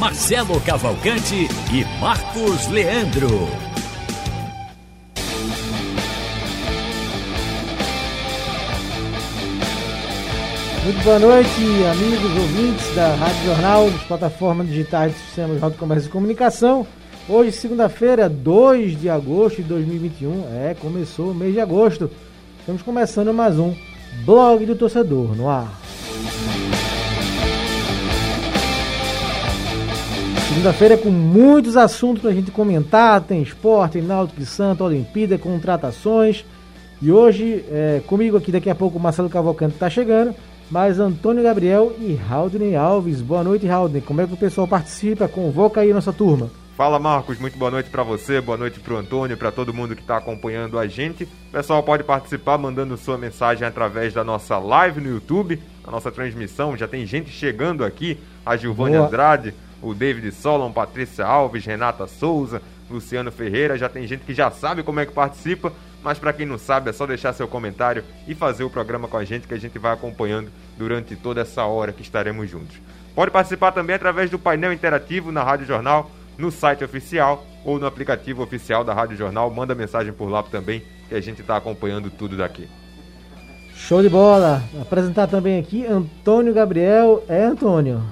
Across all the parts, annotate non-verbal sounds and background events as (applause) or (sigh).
Marcelo Cavalcante e Marcos Leandro. Muito boa noite, amigos ouvintes da Rádio Jornal, das plataformas digitais do Sistema de Comércio e Comunicação. Hoje, segunda-feira, 2 de agosto de 2021. É, começou o mês de agosto. Estamos começando mais um Blog do Torcedor no ar. Segunda-feira com muitos assuntos para a gente comentar. Tem esporte, tem Náutico e Santo, Olimpíada, contratações. E hoje, é, comigo aqui daqui a pouco o Marcelo Cavalcante está chegando mas Antônio Gabriel e Haldney Alves. Boa noite, Haldney. Como é que o pessoal participa? Convoca aí a nossa turma. Fala Marcos, muito boa noite para você, boa noite para o Antônio, para todo mundo que está acompanhando a gente. O pessoal pode participar mandando sua mensagem através da nossa live no YouTube, a nossa transmissão. Já tem gente chegando aqui, a Gilvânia boa. Andrade, o David Solon, Patrícia Alves, Renata Souza, Luciano Ferreira. Já tem gente que já sabe como é que participa. Mas para quem não sabe, é só deixar seu comentário e fazer o programa com a gente que a gente vai acompanhando durante toda essa hora que estaremos juntos. Pode participar também através do painel interativo na Rádio Jornal, no site oficial ou no aplicativo oficial da Rádio Jornal. Manda mensagem por lá também, que a gente está acompanhando tudo daqui. Show de bola! Apresentar também aqui Antônio Gabriel. É, Antônio.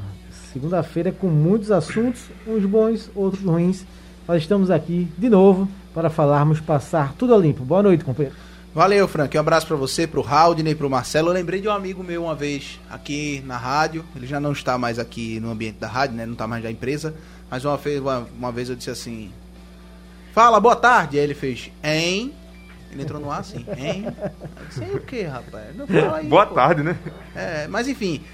Segunda-feira com muitos assuntos, uns bons, outros ruins. Nós estamos aqui de novo para falarmos, passar tudo a limpo. Boa noite, companheiro. Valeu, Frank. Um abraço para você, para o Haldney, para o Marcelo. Eu lembrei de um amigo meu uma vez aqui na rádio. Ele já não está mais aqui no ambiente da rádio, né? Não está mais da empresa. Mas uma vez, uma, uma vez eu disse assim: Fala, boa tarde. Aí ele fez, hein? Ele entrou no ar assim, hein? Sei o que, rapaz? Não fala aí, boa pô. tarde, né? É, mas enfim.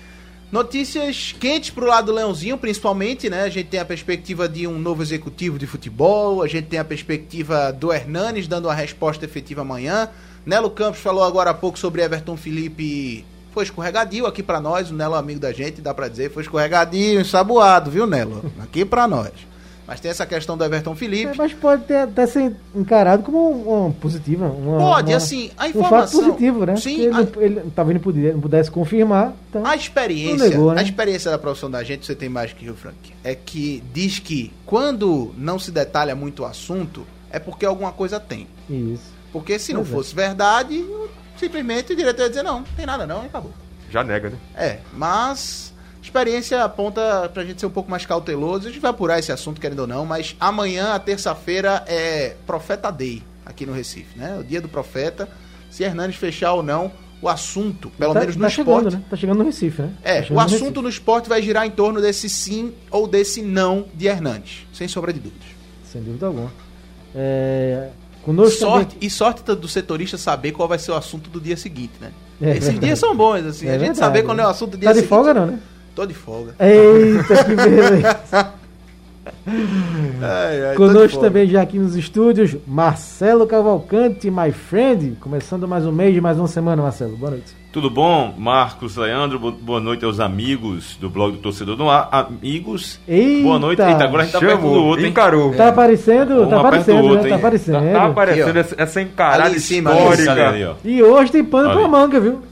Notícias quentes pro lado do Leãozinho, principalmente, né? A gente tem a perspectiva de um novo executivo de futebol, a gente tem a perspectiva do Hernanes dando uma resposta efetiva amanhã. Nelo Campos falou agora há pouco sobre Everton Felipe. Foi escorregadio aqui para nós, o Nelo amigo da gente, dá para dizer, foi escorregadio, ensaboado, viu, Nelo? Aqui para nós. Mas tem essa questão do Everton Felipe. É, mas pode ter, até ser encarado como uma positiva. Uma, pode, uma, assim, a informação. Um fato positivo, né? Sim. Ele, a... ele talvez não pudesse, não pudesse confirmar. Então a experiência, negou, né? a experiência da profissão da gente, você tem mais que o Frank, é que diz que quando não se detalha muito o assunto, é porque alguma coisa tem. Isso. Porque se não é. fosse verdade, simplesmente o diretor ia dizer não, não tem nada não e acabou. Já nega, né? É, mas experiência aponta pra gente ser um pouco mais cauteloso. A gente vai apurar esse assunto, querendo ou não, mas amanhã, a terça-feira, é Profeta Day aqui no Recife, né? O dia do profeta. Se Hernanes fechar ou não, o assunto, pelo tá, menos no tá esporte. Chegando, né? Tá chegando no Recife, né? É, tá o assunto no, no, esporte vai girar em torno desse sim ou desse não de Hernanes, sem sombra de dúvidas. Sem dúvida alguma. É, conosco sorte, também... E sorte do setorista saber qual vai ser o assunto do dia seguinte, né? É, Esses verdade. dias são bons, assim. É a gente verdade, saber qual é o assunto do dia tá seguinte. Tá de folga, não, né? Tô de folga. Eita, que beleza. (laughs) ai, ai, Conosco também já aqui nos estúdios, Marcelo Cavalcante, my friend. Começando mais um mês, mais uma semana, Marcelo. Boa noite. Tudo bom? Marcos Leandro, boa noite aos amigos do blog do Torcedor no Ar. Amigos, Eita, boa noite. Eita, agora a gente tá perto do outro, hein? Encarou. Tá aparecendo, um tá aparecendo, outro, né? Tá aparecendo. Tá, tá aparecendo essa, essa encarada Ali em cima, histórica. Ali, ó. E hoje tem pano Ali. pra manga, viu?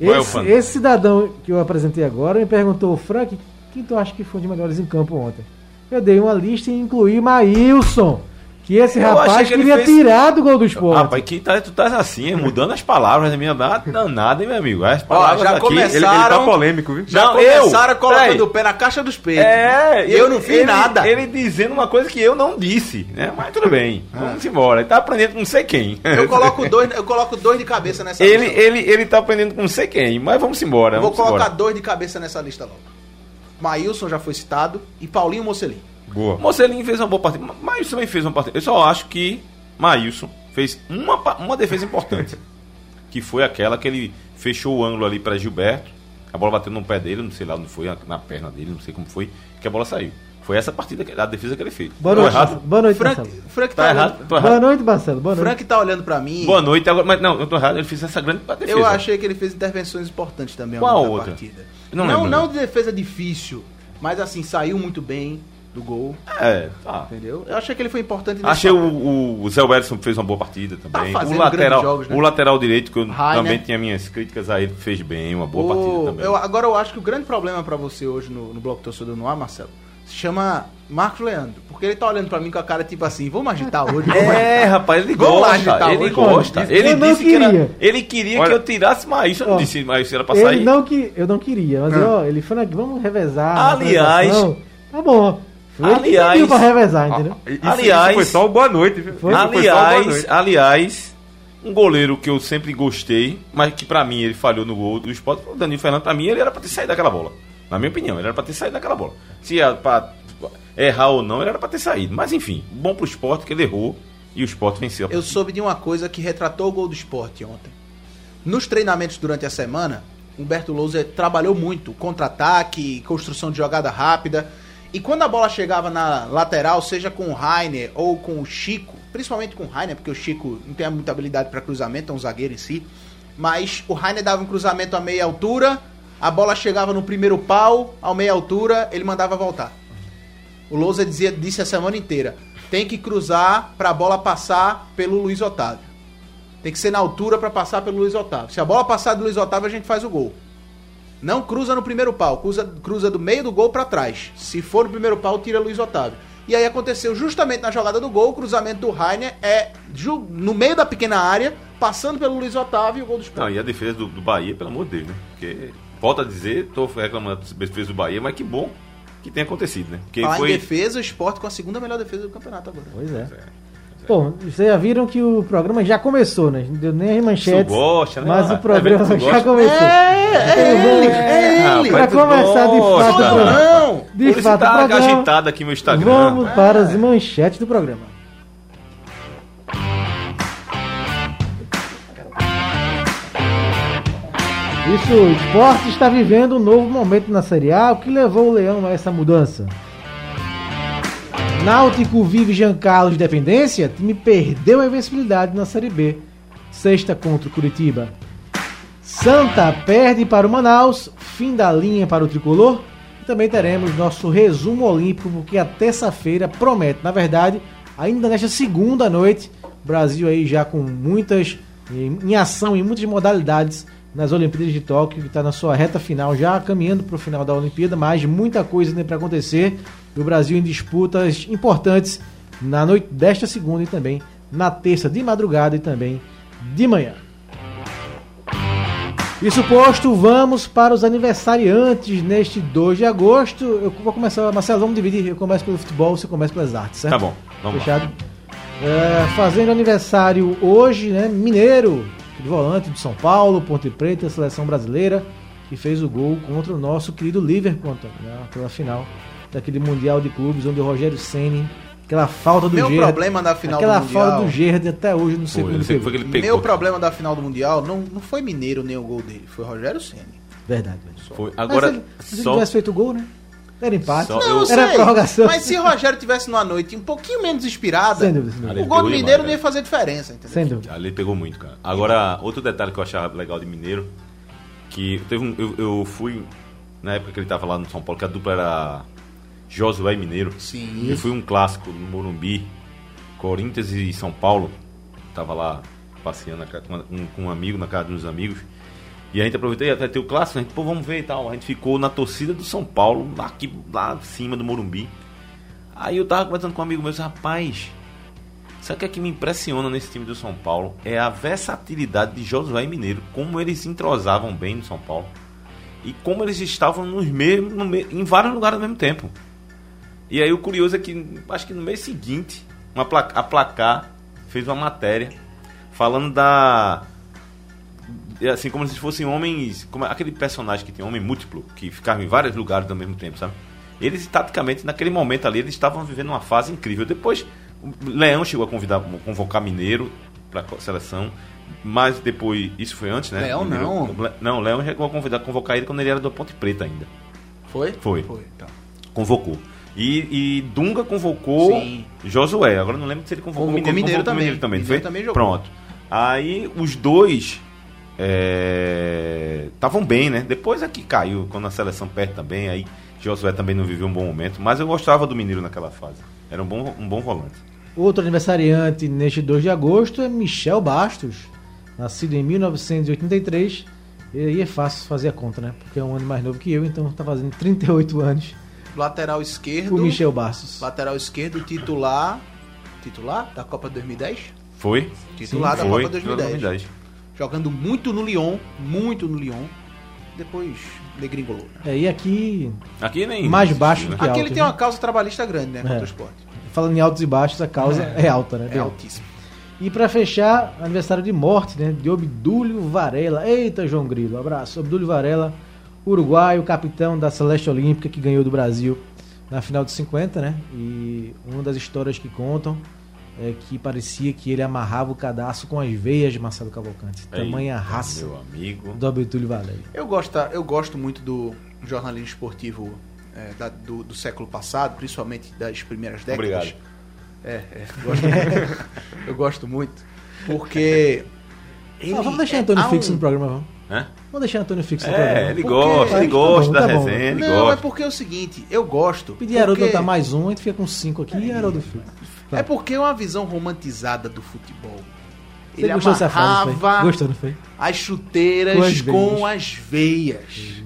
Esse, esse cidadão que eu apresentei agora me perguntou, Frank, quem tu acha que foi de melhores em campo ontem? Eu dei uma lista e incluí Maílson. Que esse Eu rapaz achei que ele queria fez- tirar do gol do esporte. Rapaz, que tá, tu tá assim, mudando as palavras, minha danada, hein, meu amigo? As Ó, palavras já aqui. começaram- Ele, ele tá polêmico, viu? Já Não, eu? começaram colocando Peraí. o pé na caixa dos peitos. É, e eu não fiz ele, nada. Ele dizendo uma coisa que eu não disse, né? Mas tudo bem, vamos embora. Ele tá aprendendo com não sei quem. Eu coloco dois, eu coloco dois de cabeça nessa ele, lista. ele, ele tá aprendendo com não sei quem, mas vamos embora. Eu vou vamos colocar embora. dois de cabeça nessa lista logo. Maílson já foi citado e Paulinho Mocelin. Boa. Mocelinho fez uma boa partida. Ma- Maílson também fez uma partida. Eu só acho que Maílson fez uma, uma defesa importante. (laughs) que foi aquela que ele fechou o ângulo ali para Gilberto. A bola bateu no pé dele, não sei lá onde foi, na perna dele, não sei como foi, que a bola saiu. Foi essa partida, que- a defesa que ele fez. Boa noite, errado? Marcelo. Boa noite, Frank, Marcelo. Frank Tá tá, errado? olhando, errado. Boa noite, Marcelo. Boa noite. Frank tá olhando pra mim. Boa noite, agora, mas não, eu tô errado, ele fez essa grande defesa. Eu achei que ele fez intervenções importantes também Qual outra? partida. Não Não, lembro, não, não. de defesa difícil, mas assim, saiu muito bem do gol, É, tá. entendeu? Eu achei que ele foi importante nesse Achei o, o Zé Welson fez uma boa partida também. Tá o lateral, jogos, né? o lateral direito que eu Rainer. também tinha minhas críticas a ele fez bem, uma boa O- partida também. eu- agora eu acho que o grande problema pra você hoje no, no Bloco Torcedor no ar, Marcelo, se chama Marcos Leandro. Porque ele tá olhando pra mim com a cara tipo assim, vamos agitar hoje. vamos É, agitar. rapaz, ele Vamos gosta. agitar Ele hoje. gosta. Ele não disse que queria. era, ele queria Olha- que eu tirasse mais. Eu não disse mais se era pra Ele sair. não que eu não queria, mas ó, ele falou vamos revezar. Aliás-. Tá bom. Ele Aliás- pediu pra revezar, entendeu? Ah, isso, Aliás- isso foi só o boa noite, viu? Foi? Isso foi só o boa aliás, noite. aliás, um goleiro que eu sempre gostei, mas que pra mim ele falhou no gol do esporte, o Danilo Fernando, pra mim ele era pra ter saído daquela bola. Na minha opinião, ele era pra ter saído daquela bola. Se era pra errar ou não, ele era pra ter saído. Mas enfim, bom pro esporte que ele errou e o esporte venceu. Eu soube de uma coisa que retratou o gol do esporte ontem. Nos treinamentos durante a semana, Humberto Lousa trabalhou muito. Contra-ataque, construção de jogada rápida. E quando a bola chegava na lateral, seja com o Rainer ou com o Chico, principalmente com o Rainer, porque o Chico não tem muita habilidade para cruzamento, é um zagueiro em si. Mas o Rainer dava um cruzamento a meia altura, a bola chegava no primeiro pau, a meia altura, ele mandava voltar. O Lousa dizia, disse a semana inteira: tem que cruzar para a bola passar pelo Luiz Otávio. Tem que ser na altura para passar pelo Luiz Otávio. Se a bola passar do Luiz Otávio, a gente faz o gol. Não cruza no primeiro pau, cruza, cruza do meio do gol para trás. Se for no primeiro pau, tira Luiz Otávio. E aí aconteceu justamente na jogada do gol, o cruzamento do Rainer é no meio da pequena área, passando pelo Luiz Otávio e o gol do Sport. Não, e a defesa do, do Bahia, pelo amor de Deus, né? Porque, volto a dizer, tô reclamando da defesa do Bahia, mas que bom que tenha acontecido, né? Porque Falar foi. em defesa, o Sport com a segunda melhor defesa do campeonato agora. Pois é. Bom, vocês já viram que o programa já começou, né? Não deu nem as manchetes. Gosta, né? Mas Ah, o programa é vendo que tu já gosta? começou. É ele, é ele. Pra começar de fato o programa. Não! De Por fato, tá programa. agitado aqui meu Instagram. Vamos para as manchetes do programa. Isso, o esporte está vivendo um novo momento na Série A, o que levou o Leão a essa mudança. Náutico vive Jean Carlos de dependência, time perdeu a invencibilidade na Série B. Sexta contra o Curitiba. Santa perde para o Manaus, fim da linha para o Tricolor. E também teremos nosso resumo olímpico, porque a terça-feira promete. Na verdade, ainda nesta segunda noite, Brasil aí já com muitas em ação em muitas modalidades nas Olimpíadas de Tóquio, que está na sua reta final, já caminhando para o final da Olimpíada, mas muita coisa ainda para acontecer. E o Brasil em disputas importantes na noite desta segunda e também na terça de madrugada e também de manhã. Isso posto, vamos para os aniversariantes neste 2 de agosto. Eu vou começar, Marcelo, vamos dividir. Eu começo pelo futebol, você começa pelas artes, certo? Tá bom, vamos. Fechado? É, fazendo aniversário hoje, né? Mineiro, volante de São Paulo, Ponte Preta, seleção brasileira, que fez o gol contra o nosso querido Liverpool, Antônio, né, pela final daquele Mundial de Clubes, onde o Rogério Ceni, aquela falta do Meu problema da final aquela do Mundial. falta do Gerrard até hoje não sei como ele que foi ele pegou. Meu problema da final do Mundial não, não foi Mineiro nem o gol dele, foi Rogério Ceni. Verdade, verdade. Foi. Mas Agora, ele- se ele só. tivesse feito o gol, né? Era empate. Só- Não, eu- Era sei, prorrogação. Mas se o Rogério tivesse numa noite um pouquinho menos inspirada, Sem dúvida, sem dúvida. Ali o gol do Mineiro não ia fazer diferença, entendeu? Sem dúvida. Ali pegou muito, cara. Agora, outro detalhe que eu achava legal de Mineiro, que teve um, eu, eu fui, na época que ele tava lá no São Paulo, que a dupla era Josué e Mineiro. Sim. Eu fui um clássico no Morumbi, Corinthians e São Paulo. Tava lá passeando com, um, com um amigo, na casa dos amigos. E a gente aproveitou e até ter o clássico, a gente, pô, vamos ver e tal. A gente ficou na torcida do São Paulo, lá, aqui, lá em cima do Morumbi. Aí eu tava conversando com um amigo meu, rapaz, sabe o que é que me impressiona nesse time do São Paulo? É a versatilidade de Josué Mineiro, como eles entrosavam bem no São Paulo. E como eles estavam nos mesmos, no em vários lugares ao mesmo tempo. E aí o curioso é que, acho que no mês seguinte, uma pla- a Placar fez uma matéria falando da. É Assim, como se fossem homens. Como aquele personagem que tem homem múltiplo, que ficava em vários lugares ao mesmo tempo, sabe? Eles, taticamente, naquele momento ali, eles estavam vivendo uma fase incrível. Depois, o Leão chegou a convidar, convocar Mineiro para a seleção. Mas depois, isso foi antes, né? Leão Mineiro- não. Não, o Leão chegou a convidar, convocar ele quando ele era do Ponte Preta ainda. Foi? Foi. Foi, tá. Convocou. E, e Dunga convocou Sim. Josué. Agora não lembro se ele convocou, Convocou Mineiro, Mineiro convocou também. Mineiro também, Mineiro também jogou. Pronto. Aí os dois estavam bem, né? Depois é que caiu, quando a seleção perde também, aí Josué também não viveu um bom momento. Mas eu gostava do Mineiro naquela fase. Era um bom, um bom volante. Outro aniversariante neste 2 de agosto é Michel Bastos, nascido em 1983. E aí é fácil fazer a conta, né? Porque é um ano mais novo que eu, então tá fazendo 38 anos Lateral esquerdo. o Michel Bastos. Lateral esquerdo, titular. Titular da Copa 2010? Foi? Titular da foi. Copa 2010. 2010. Jogando muito no Lyon, muito no Lyon. Depois degringolou. né? É, e aqui, Aqui nem. Mais baixo né? do que Aqui alto, ele tem né? uma causa trabalhista grande, né? Contra É. o esporte. falando em altos e baixos, a causa é, alta, né? É Bem altíssimo. E pra fechar, aniversário de morte, né? De Obdúlio Varela. Eita, João Grilo, abraço. Obdúlio Varela, uruguaio, capitão da Celeste Olímpica, que ganhou do Brasil na final de 50, né? E uma das histórias que contam é que parecia que ele amarrava o cadastro com as veias de Marcelo Cavalcante. Tamanha Eita, raça Meu amigo. do Obdúlio Varela. Eu gosto, eu gosto muito do jornalismo esportivo é, da- do, do século passado, principalmente das primeiras décadas. Obrigado. É, é, gosto muito. (laughs) eu gosto muito. Porque. Ele Ah, vamos deixar é- Antônio há fixo um- no programa, vamos. Hã? Vamos deixar Antônio fixo no É, programa. ele Porque- gosta, Tá ele bom, gosta tá da bom. resenha, ele Não, é gosta. porque é o seguinte, eu gosto. Pedir Haroldo porque- botar mais um, a gente fica com cinco aqui e Haroldo fica. É porque é uma visão romantizada do futebol. Você Ele gostou dessa frase, amarrava Gostou, não foi? as chuteiras Com as com veias. as veias.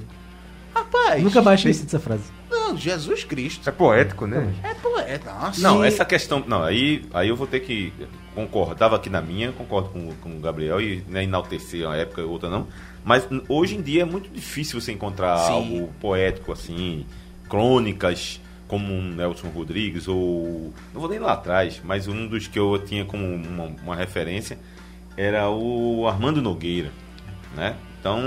Rapaz. Nunca mais tinha esquecido essa frase. Não, Jesus Cristo. É poético, né? É poeta. Nossa. Não, essa questão. Não, aí, aí eu vou ter que. Concordava aqui na minha, concordo com, com o Gabriel e né, enaltecer uma época e outra não. Mas hoje em dia é muito difícil você encontrar Sim. algo poético assim, crônicas como um Nelson Rodrigues ou. Não vou nem lá atrás, mas um dos que eu tinha como uma, uma referência era o Armando Nogueira, né? Então,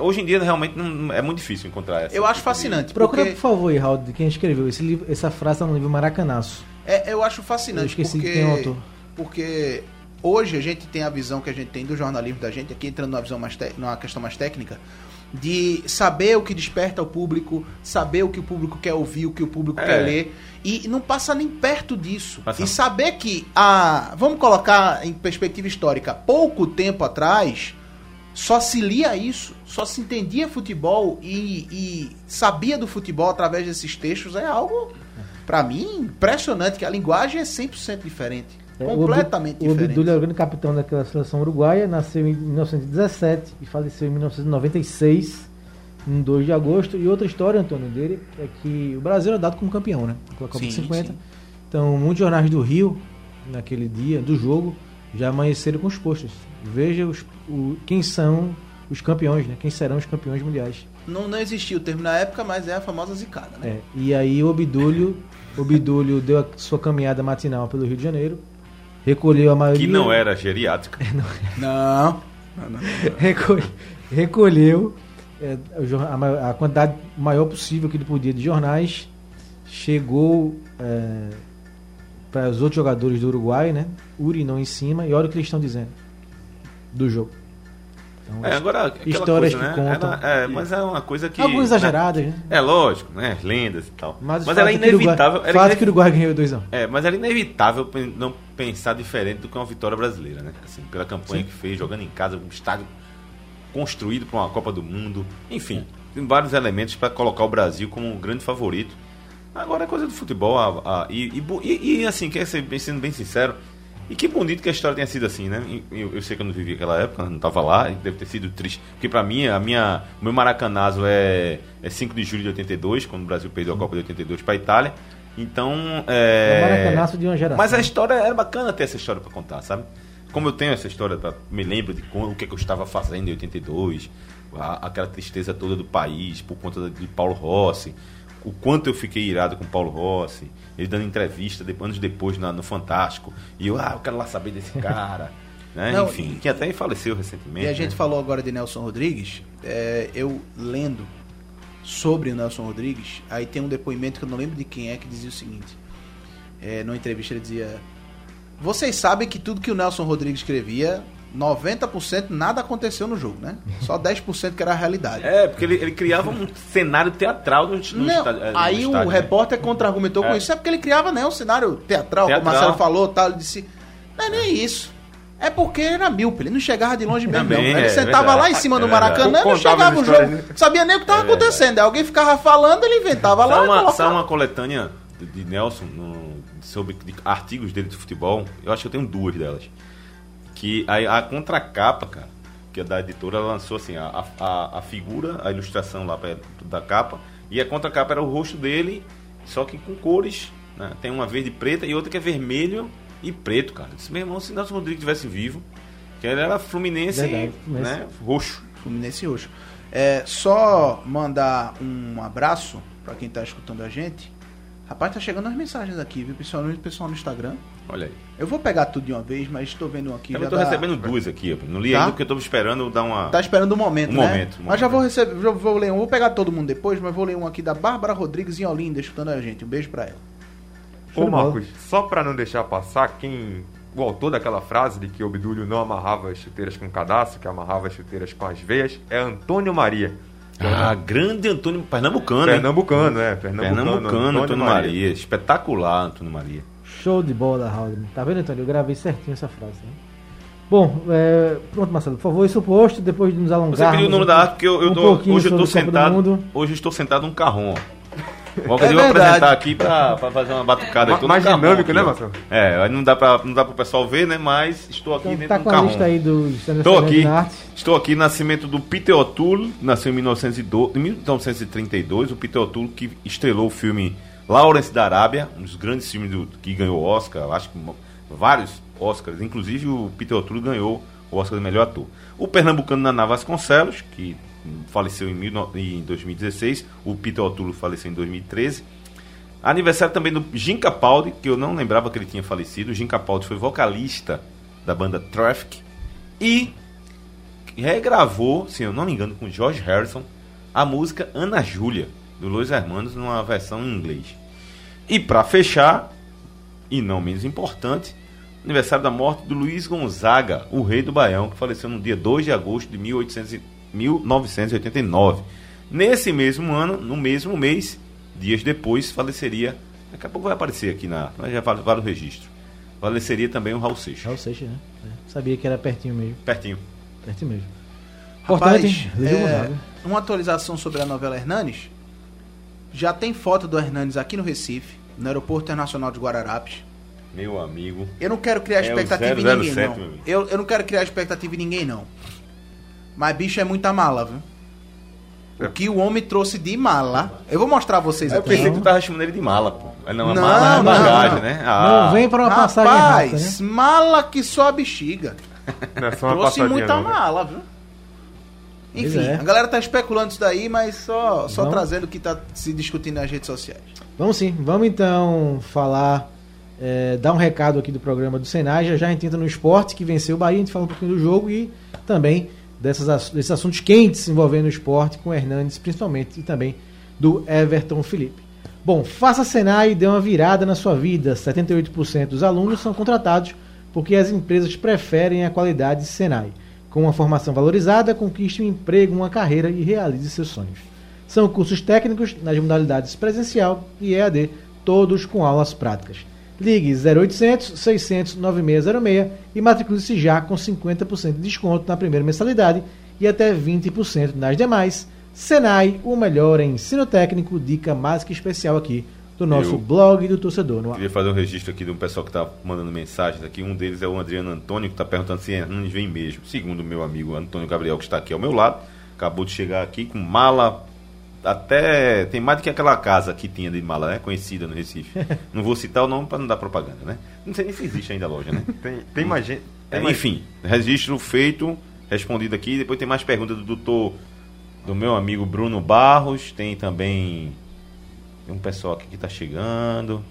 hoje em dia realmente não, é muito difícil encontrar essa. Eu acho tipo de- fascinante. Procura, porque por favor, Raul, de quem escreveu. Esse livro, essa frase tá no livro Maracanaço. É, eu acho Eu fascinante esqueci porque, de quem é o autor. Porque hoje a gente tem a visão que a gente tem do jornalismo da gente, aqui entrando numa visão mais te- numa questão mais técnica, de saber o que desperta o público, saber o que o público quer ouvir, o que o público É. quer ler, e não passa nem perto disso. E saber que a, vamos colocar em perspectiva histórica, pouco tempo atrás só se lia isso, só se entendia futebol e, e sabia do futebol através desses textos é algo Pra mim, impressionante que a linguagem é 100% diferente. É, completamente o Ob- O diferente. Obdúlio era o grande capitão daquela seleção uruguaia, nasceu em 1917 e faleceu em 1996, em 2 de agosto. E outra história, Antônio, dele é que o Brasil era dado como campeão, né? Com a Copa de Sim, 50. sim. Então, muitos jornais do Rio, naquele dia do jogo, já amanheceram com os posters. Veja os, o- quem são os campeões, né? Quem serão os campeões mundiais. Não, não existia o termo na época, mas é a famosa zicada, né? É, e aí o Obdúlio, Obdúlio deu a sua caminhada matinal pelo Rio de Janeiro, recolheu a maioria. Que não era geriátrica. (laughs) Não. Recolhe- recolheu é, o jor- a, a quantidade maior possível que ele podia de jornais, chegou é, para os outros jogadores do Uruguai, né? Urinou em cima e olha o que eles estão dizendo do jogo. Então, É, agora, Histórias coisa, que né? contam. Era- é, mas é uma coisa que. algumas exageradas, né? É lógico, né? Lendas e tal. Mas, Mas, era fato o Uruguai- inevitável. Era fato inevi- que o Uruguai ganhou 2 a 1 É, mas era inevitável pen- não pensar diferente do que uma vitória brasileira, né? Assim, pela campanha Sim. que fez, jogando em casa, um estádio construído para uma Copa do Mundo. Enfim, tem vários elementos para colocar o Brasil como um grande favorito. Agora é coisa do futebol. a- a- e, e e- assim, quer ser, sendo bem sincero, e que bonito que a história tenha sido assim, né? Eu, eu sei que eu não vivi aquela época, não estava lá, deve ter sido triste. Porque para mim, a minha, o meu maracanazo é, é 5 de julho de 82, quando o Brasil perdeu a Copa de 82 para a Itália. Então, É é... maracanaço de uma geração. Mas a história era bacana ter essa história pra contar, sabe? Como eu tenho essa história, pra, me lembro de como, o que, que eu estava fazendo em 82, a- aquela tristeza toda do país por conta de Paulo Rossi, o quanto eu fiquei irado com Paulo Rossi, ele dando entrevista anos depois na- no Fantástico, e eu, ah, eu quero lá saber desse (laughs) cara, né? Não, Enfim, que até faleceu recentemente. E a gente né? falou agora de Nelson Rodrigues. é, eu lendo sobre o Nelson Rodrigues, aí tem um depoimento que eu não lembro de quem é que dizia o seguinte. É, numa entrevista ele dizia: Vocês sabem que tudo que o Nelson Rodrigues escrevia 90% nada aconteceu no jogo, né? Só 10% que era a realidade. É, porque ele, ele criava um cenário teatral no, no Não, estádio. é, no aí o estádio, né? repórter contra-argumentou com É. isso. É porque ele criava né, um cenário teatral, como o Teatral. Marcelo falou, tal. Ele disse: Não é nem isso. É porque era míope, ele não chegava de longe mesmo, Também, não. Ele é sentava verdade. lá em cima É do verdade. Maracanã e não chegava o jogo. né? Sabia nem o que estava É acontecendo. Aí alguém ficava falando, ele inventava lá uma, sabe uma coletânea de, de Nelson no- sobre de artigos dele de futebol? Eu acho que eu tenho duas delas. Que a, a contracapa, cara, que é da editora, ela lançou assim, a, a, a figura, a ilustração lá perto da capa, e a contracapa era o rosto dele, só que com cores. né? Tem uma verde e preta e outra que é vermelho e preto, cara. Disse, meu irmão, se Nelson Rodrigues tivesse vivo, que ele era fluminense, Verdade, Fluminense. né? Roxo. Fluminense Roxo. É, só mandar um abraço pra quem tá escutando a gente. Rapaz, tá chegando as mensagens aqui, viu? Principalmente o pessoal no Instagram. Olha aí. Eu vou pegar tudo de uma vez, mas estou vendo um aqui. Eu já tô dá- recebendo duas aqui, ó. não li Tá? ainda porque eu tô esperando dar uma. Tá esperando um momento, Um né? momento, um Mas já momento. vou receber, já vou ler um. Vou pegar todo mundo depois, mas vou ler um aqui da Bárbara Rodrigues em Olinda, escutando a gente. Um beijo pra ela. Ô. Marcos, só pra não deixar passar, quem. O autor daquela frase de que Obdúlio não amarrava as chuteiras com cadastro, que amarrava as chuteiras com as veias, é Antônio Maria. Ah, grande Antônio Pernambucano, hein? Pernambucano, é. Pernambucano, Pernambucano, Antônio, Maria. Espetacular, Antônio Maria. Show de bola, Raul. Tá vendo, Antônio? Eu gravei certinho essa frase. Né? Bom, é, pronto, Marcelo, por favor, isso posto, depois de nos Você alongarmos... pediu o nome um- da arte porque eu, eu um tô, hoje eu a do sentado. Hoje eu estou sentado num carrão, ó. (laughs) Logo É eu vou apresentar aqui pra, pra fazer uma batucada. Tô mais dinâmico, aqui, né. Marcelo? É, não dá, pra, não dá pro pessoal ver, né? Mas estou aqui Então, dentro tá de um com a carrão. lista aí dos Estou aqui, Arte. estou aqui nascimento do Peter O'Toole, nasceu em 1912, em 1932, o Peter O'Toole que estrelou o filme Lawrence da Arábia, um dos grandes filmes do, que ganhou Oscar, acho que vários Oscars, inclusive o Peter O'Toole ganhou o Oscar de melhor ator. O pernambucano Naná Vasconcelos, que faleceu em, mil em 2016, o Peter O'Toole faleceu em 2013. Aniversário também do Jim Capaldi, que eu não lembrava que ele tinha falecido. O Jim Capaldi foi vocalista da banda Traffic e regravou, se eu não me engano, com George Harrison, a música Ana Júlia, do Los Hermanos, numa versão em inglês. E para fechar, e não menos importante, aniversário da morte do Luiz Gonzaga, o rei do Baião, que faleceu no dia 2 de agosto de 1800 e- 1989. Nesse mesmo ano, no mesmo mês, dias depois, faleceria. Daqui a pouco vai aparecer aqui na. Nós já vale, vale o registro. Faleceria também o Raul Seixas. Raul Seixas, né? É, Sabia que era pertinho mesmo. Pertinho. Pertinho mesmo. Rapaz, Importante, é, uma atualização sobre a novela Hernanes. Já tem foto do Hernanes aqui no Recife, no Aeroporto Internacional de Guararapes. Meu amigo. Eu não quero criar É expectativa em 007, ninguém, não. Eu, eu não quero criar expectativa em ninguém, não. Mas bicho é muita mala, viu? O que o homem trouxe de mala. Eu vou mostrar a vocês Eu aqui. pensei que tu tava chamando ele de mala, pô. Mas Não, a Não, mala é bagagem, não. né? Ah, Não vem para uma passagem rápida, né? Rapaz, mala que só a bexiga. É só uma Trouxe muita não, né? mala, viu? Enfim, é. a galera tá especulando isso daí, mas só, só trazendo o que tá se discutindo nas redes sociais. Vamos sim, vamos então falar, é, dar um recado aqui do programa do Senai. Já já a gente entra no esporte que venceu o Bahia, a gente fala um pouquinho do jogo e também dessas, desses assuntos quentes envolvendo o esporte com o Hernandes, principalmente, e também do Everton Felipe. Bom, faça Senai e dê uma virada na sua vida. 78% dos alunos são contratados porque as empresas preferem a qualidade Senai. Com uma formação valorizada, conquiste um emprego, uma carreira e realize seus sonhos. São cursos técnicos nas modalidades presencial e EAD, todos com aulas práticas. Ligue 0800 600 9606 e matricule-se já com 50% de desconto na primeira mensalidade e até 20% nas demais. Senai, o melhor em ensino técnico, dica mais que especial aqui do nosso Eu- blog do torcedor. No. Queria fazer um registro aqui de um pessoal que tá mandando mensagens aqui. Um deles é o Adriano Antônio, que tá perguntando se Hernandes vem mesmo. Segundo o meu amigo Antônio Gabriel, que está aqui ao meu lado, acabou de chegar aqui com mala. Até. Tem mais do que aquela casa que tinha de mala, né? Conhecida no Recife. (laughs) Não vou citar o nome para não dar propaganda, né? Não sei nem se existe ainda a loja, né? Tem, tem mais gente. É, enfim, registro feito, respondido aqui. Depois tem mais perguntas do doutor, do meu amigo Bruno Barros. Tem também tem um pessoal aqui que tá chegando.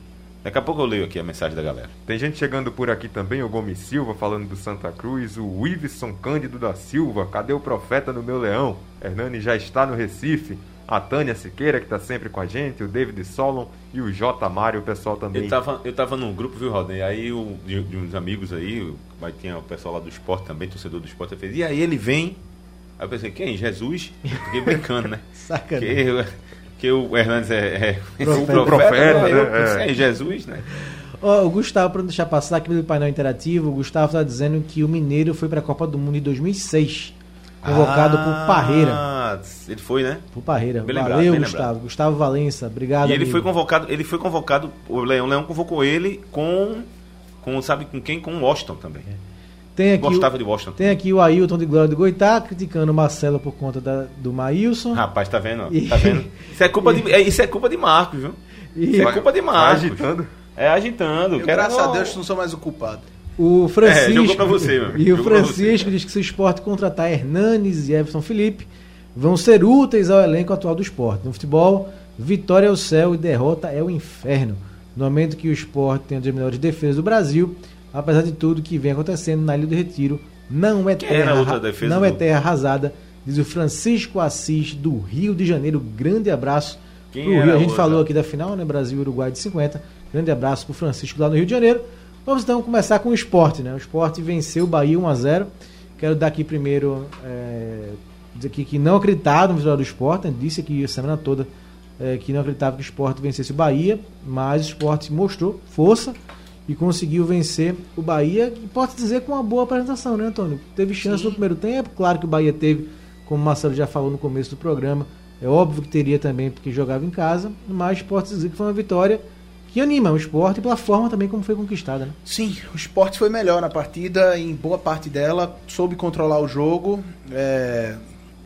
Daqui a pouco eu leio aqui a mensagem da galera. Tem gente chegando por aqui também, o Gomes Silva falando do Santa Cruz, o Iveson Cândido da Silva, cadê o profeta no meu leão? Hernani já está no Recife. A Tânia Siqueira, que está sempre com a gente, o David Solon e o J. Mário, o pessoal também. Eu tava, eu tava num grupo, viu, Rodney? Aí o, de, de uns amigos aí, vai tinha o pessoal lá do esporte também, torcedor do esporte, fez, e aí ele vem. Aí eu pensei, quem? Jesus? Fiquei brincando, né? (laughs) Sacanagem. Que, que o Hernandes é, é Profeta. (laughs) o profeta, né? eu É. pensei, é Jesus, né? Ó, o Gustavo, para não deixar passar aqui pelo painel interativo, o Gustavo está dizendo que o Mineiro foi para a Copa do Mundo em 2006, convocado por Parreira. Ah, ele foi, né? Por Parreira. Bem lembrado, Valeu, bem Gustavo. lembrado. Gustavo Valença, obrigado. E ele amigo. foi convocado, ele foi convocado, o Leão, o Leão convocou ele com, com sabe com quem? Com o Washington também. Tem aqui, Gostava o, de Washington. tem aqui o Ailton de Glória do Goitá, criticando o Marcelo por conta da- do Maílson. Rapaz, tá vendo? E- Tá vendo? Isso é culpa de, é, (laughs) isso é culpa de Marcos, viu? E Isso é culpa de Vai Marcos. agitando. É agitando. Eu, graças a Deus, não sou mais o culpado. O Francisco. É, jogou pra você, meu. (laughs) E o Jogou pra Francisco diz que se o esporte contratar Hernanes e Everson Felipe, vão ser úteis ao elenco atual do esporte. No futebol, vitória é o céu e derrota é o inferno. No momento que o esporte tem uma das melhores defesas do Brasil, apesar de tudo que vem acontecendo na Ilha do Retiro, não é terra, não é do- terra arrasada, diz o Francisco Assis do Rio de Janeiro. Grande abraço Quem pro Rio. A gente outra? falou aqui da final, né? Brasil Uruguai de 50. Grande abraço pro Francisco lá no Rio de Janeiro. Vamos então começar com o esporte, né? O esporte venceu o Bahia 1 a 0 Quero dar aqui primeiro é, dizer aqui que não acreditava no vitória do esporte, né? disse aqui a semana toda é, que não acreditava que o esporte vencesse o Bahia, mas o esporte mostrou força e conseguiu vencer o Bahia, e pode dizer com uma boa apresentação, né, Antônio? Teve chance no primeiro tempo, claro que o Bahia teve, como o Marcelo já falou no começo do programa, é óbvio que teria também porque jogava em casa, mas pode dizer que foi uma vitória que anima o esporte pela forma também como foi conquistada, né? Sim, o esporte foi melhor na partida, em boa parte dela, soube controlar o jogo. É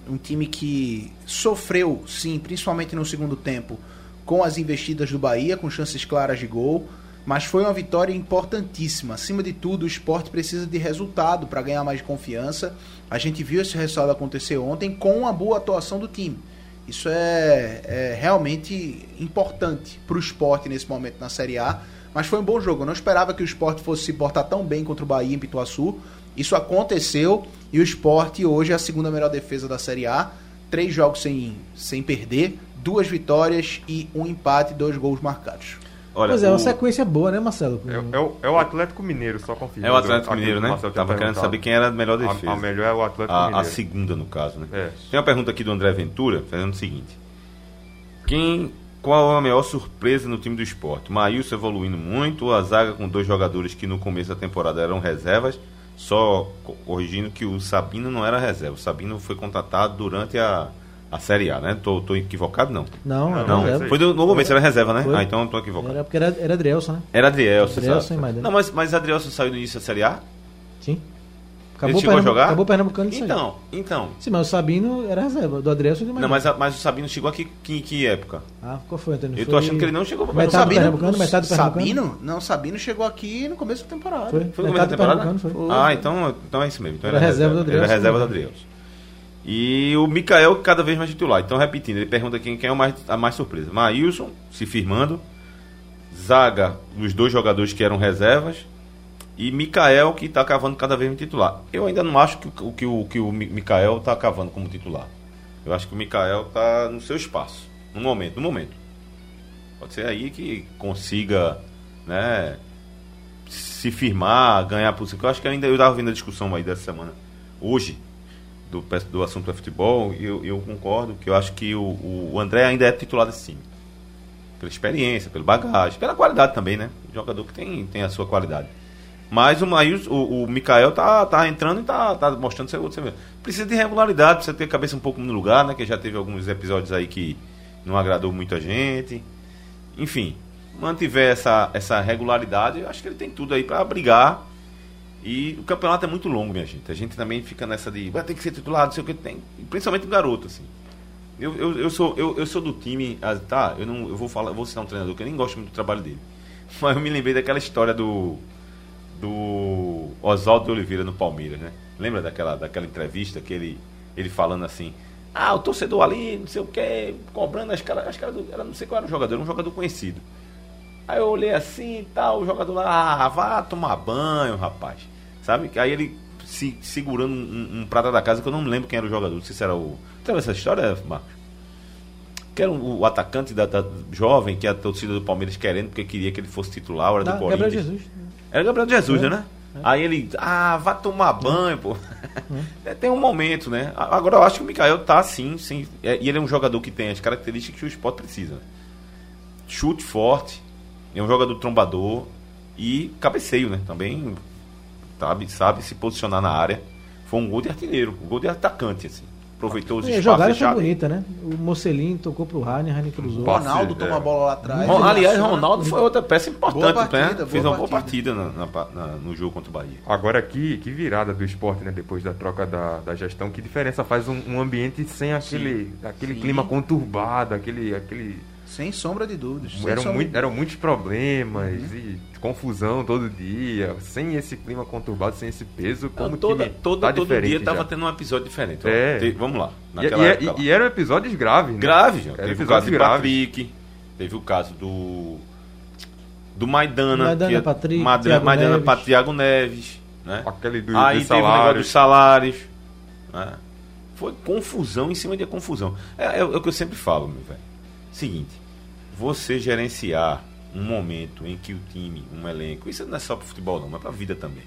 um time que sofreu, sim, principalmente no segundo tempo, com as investidas do Bahia, com chances claras de gol. Mas foi uma vitória importantíssima. Acima de tudo, o esporte precisa de resultado para ganhar mais confiança. A gente viu esse resultado acontecer ontem com a boa atuação do time. Isso é, é realmente importante para o esporte nesse momento na Série A. Mas foi um bom jogo. Eu não esperava que o esporte fosse se portar tão bem contra o Bahia em Pituaçu. Isso aconteceu e o esporte hoje é a segunda melhor defesa da Série A. Três jogos sem, sem perder, duas vitórias e um empate, dois gols marcados. Olha, pois é, o- uma sequência boa, né, Marcelo? É, é o, é o Atlético Mineiro, só confirmando. é o Atlético Mineiro, né? Marcelo Tava querendo saber quem era a melhor defesa. A, a melhor é o Atlético A, a Mineiro. segunda, no caso, né? É. Tem uma pergunta aqui do André Ventura, fazendo o seguinte. Quem, qual a maior surpresa no time do esporte? Maílson evoluindo muito, a zaga com dois jogadores que no começo da temporada eram reservas, só co- corrigindo que o Sabino não era reserva. O Sabino foi contratado durante a, a Série A, né? Tô, tô equivocado, não. Não, Não, era Não, reserva. foi do, no começo, era reserva, né? Foi. Ah, então eu tô equivocado. Era porque era, era Adrielson, né? Era Adrielson, Adrielson exato. e Maidana. Não, mas, mas Adrielson saiu no início da Série A? Sim. Ele chegou a jogar? Acabou o Pernambucano aí. Então, então. Sim, mas o Sabino era reserva, do Adrielson e Não, mas, a- mas o Sabino chegou aqui que, que época? Ah, qual foi, Antônio? Eu tô Foi achando que ele não chegou pra Metade do Sabino- Pernambucano, metade do Pernambucano. Sabino? Não, Sabino chegou aqui no começo da temporada. Foi, Foi no começo da do temporada? Pernambucano, foi. Ah, então, então é isso mesmo. Então Era reserva do Adrielson. Era reserva do Adrielson. E o Mikael cada vez mais titular. Então, repetindo, ele pergunta quem, quem é mais, a mais surpresa. Maílson se firmando. Zaga, os dois jogadores que eram reservas. E Mikael, que está cavando cada vez mais titular. Eu ainda não acho que, o- que, o, que o Mi- Mikael está cavando como titular. Eu acho que o Mikael está no seu espaço. No momento, no momento. Pode ser aí que consiga, né, se firmar, ganhar por Eu acho que ainda eu estava vendo a discussão aí dessa semana, hoje, do, do assunto do futebol, eu, eu concordo que eu acho que o, o André ainda é titular desse time. Pela experiência, pela bagagem, pela qualidade também, né? Jogador que tem, tem a sua qualidade. Mas o, Maílson- o, o Mikael tá, tá entrando e tá, tá mostrando seu outro. Precisa de regularidade, precisa ter a cabeça um pouco no lugar, né? Que já teve alguns episódios aí que não agradou muita gente. Enfim, mantiver essa, essa regularidade, eu acho que ele tem tudo aí para brigar. E o campeonato é muito longo, minha gente. A gente também fica nessa de vai ter que ser titular, não sei o que tem. Principalmente o garoto, assim. Eu, eu, eu, sou, eu, eu sou do time. ah, Tá, eu não eu vou falar, eu vou citar um treinador que eu nem gosto muito do trabalho dele. (laughs) Mas eu me lembrei daquela história do. Do Oswaldo Oliveira no Palmeiras, né? Lembra daquela, daquela entrevista que ele, ele falando assim: Ah, o torcedor ali, não sei o que, cobrando as caras. As caras do, era, não sei qual era o jogador, era um jogador conhecido. Aí eu olhei assim e tal, o jogador lá, ah, vá tomar banho, rapaz. Sabe? Aí ele se, segurando um, um prata da casa que eu não me lembro quem era o jogador. Não sei se era o. Sabe essa história, Marcos? que era o, o atacante da, da jovem, que a torcida do Palmeiras querendo, porque queria que ele fosse titular, era Da- do Corinthians. Gabriel Jesus. Era Gabriel Jesus, É. né? Aí ele, ah, vá tomar banho, pô. É, (laughs) Tem um momento, né? Agora eu acho que o Mikael tá assim, sim. É, e ele é um jogador que tem as características que o esporte precisa. né? Chute forte, é um jogador trombador e cabeceio, né? Também sabe, sabe se posicionar na área. Foi um gol de artilheiro, um gol de atacante, assim. Aproveitou os E a espaços jogada foi bonita, né? O Mocelin tocou pro Rainer cruzou. Ronaldo é. toma a bola lá atrás. Ron- aliás. Ronaldo foi outra peça importante, Boa partida, né? boa Fez uma boa partida. partida na- na- na- no jogo contra o Bahia. Agora que, que virada do esporte, né? Depois da troca da, da gestão, que diferença faz um, um ambiente sem aquele, aquele Sim. clima conturbado, aquele. aquele Sem sombra de dúvidas. eram, sombra muito, de eram muitos problemas e confusão todo dia, sem esse clima conturbado, sem esse peso, como Então, o toda, toda, tá todo diferente dia tava já. tendo um episódio diferente. É. Te- vamos lá. E, Naquela e- lá. e- eram episódios graves, né? Grave, já. Era Teve o caso grave. Patrick, teve o caso do. Do Maidana. Maidana, que é- Patrick, Madra- Thiago Maidana Neves. para Thiago Neves. Né? Aquele do, Aí dos teve o negócio salários. dos salários. né? Foi confusão em cima de confusão. É, é o que eu sempre falo, meu velho. Seguinte, você gerenciar um momento em que o time, um elenco, isso não é só para futebol não, mas para a vida também.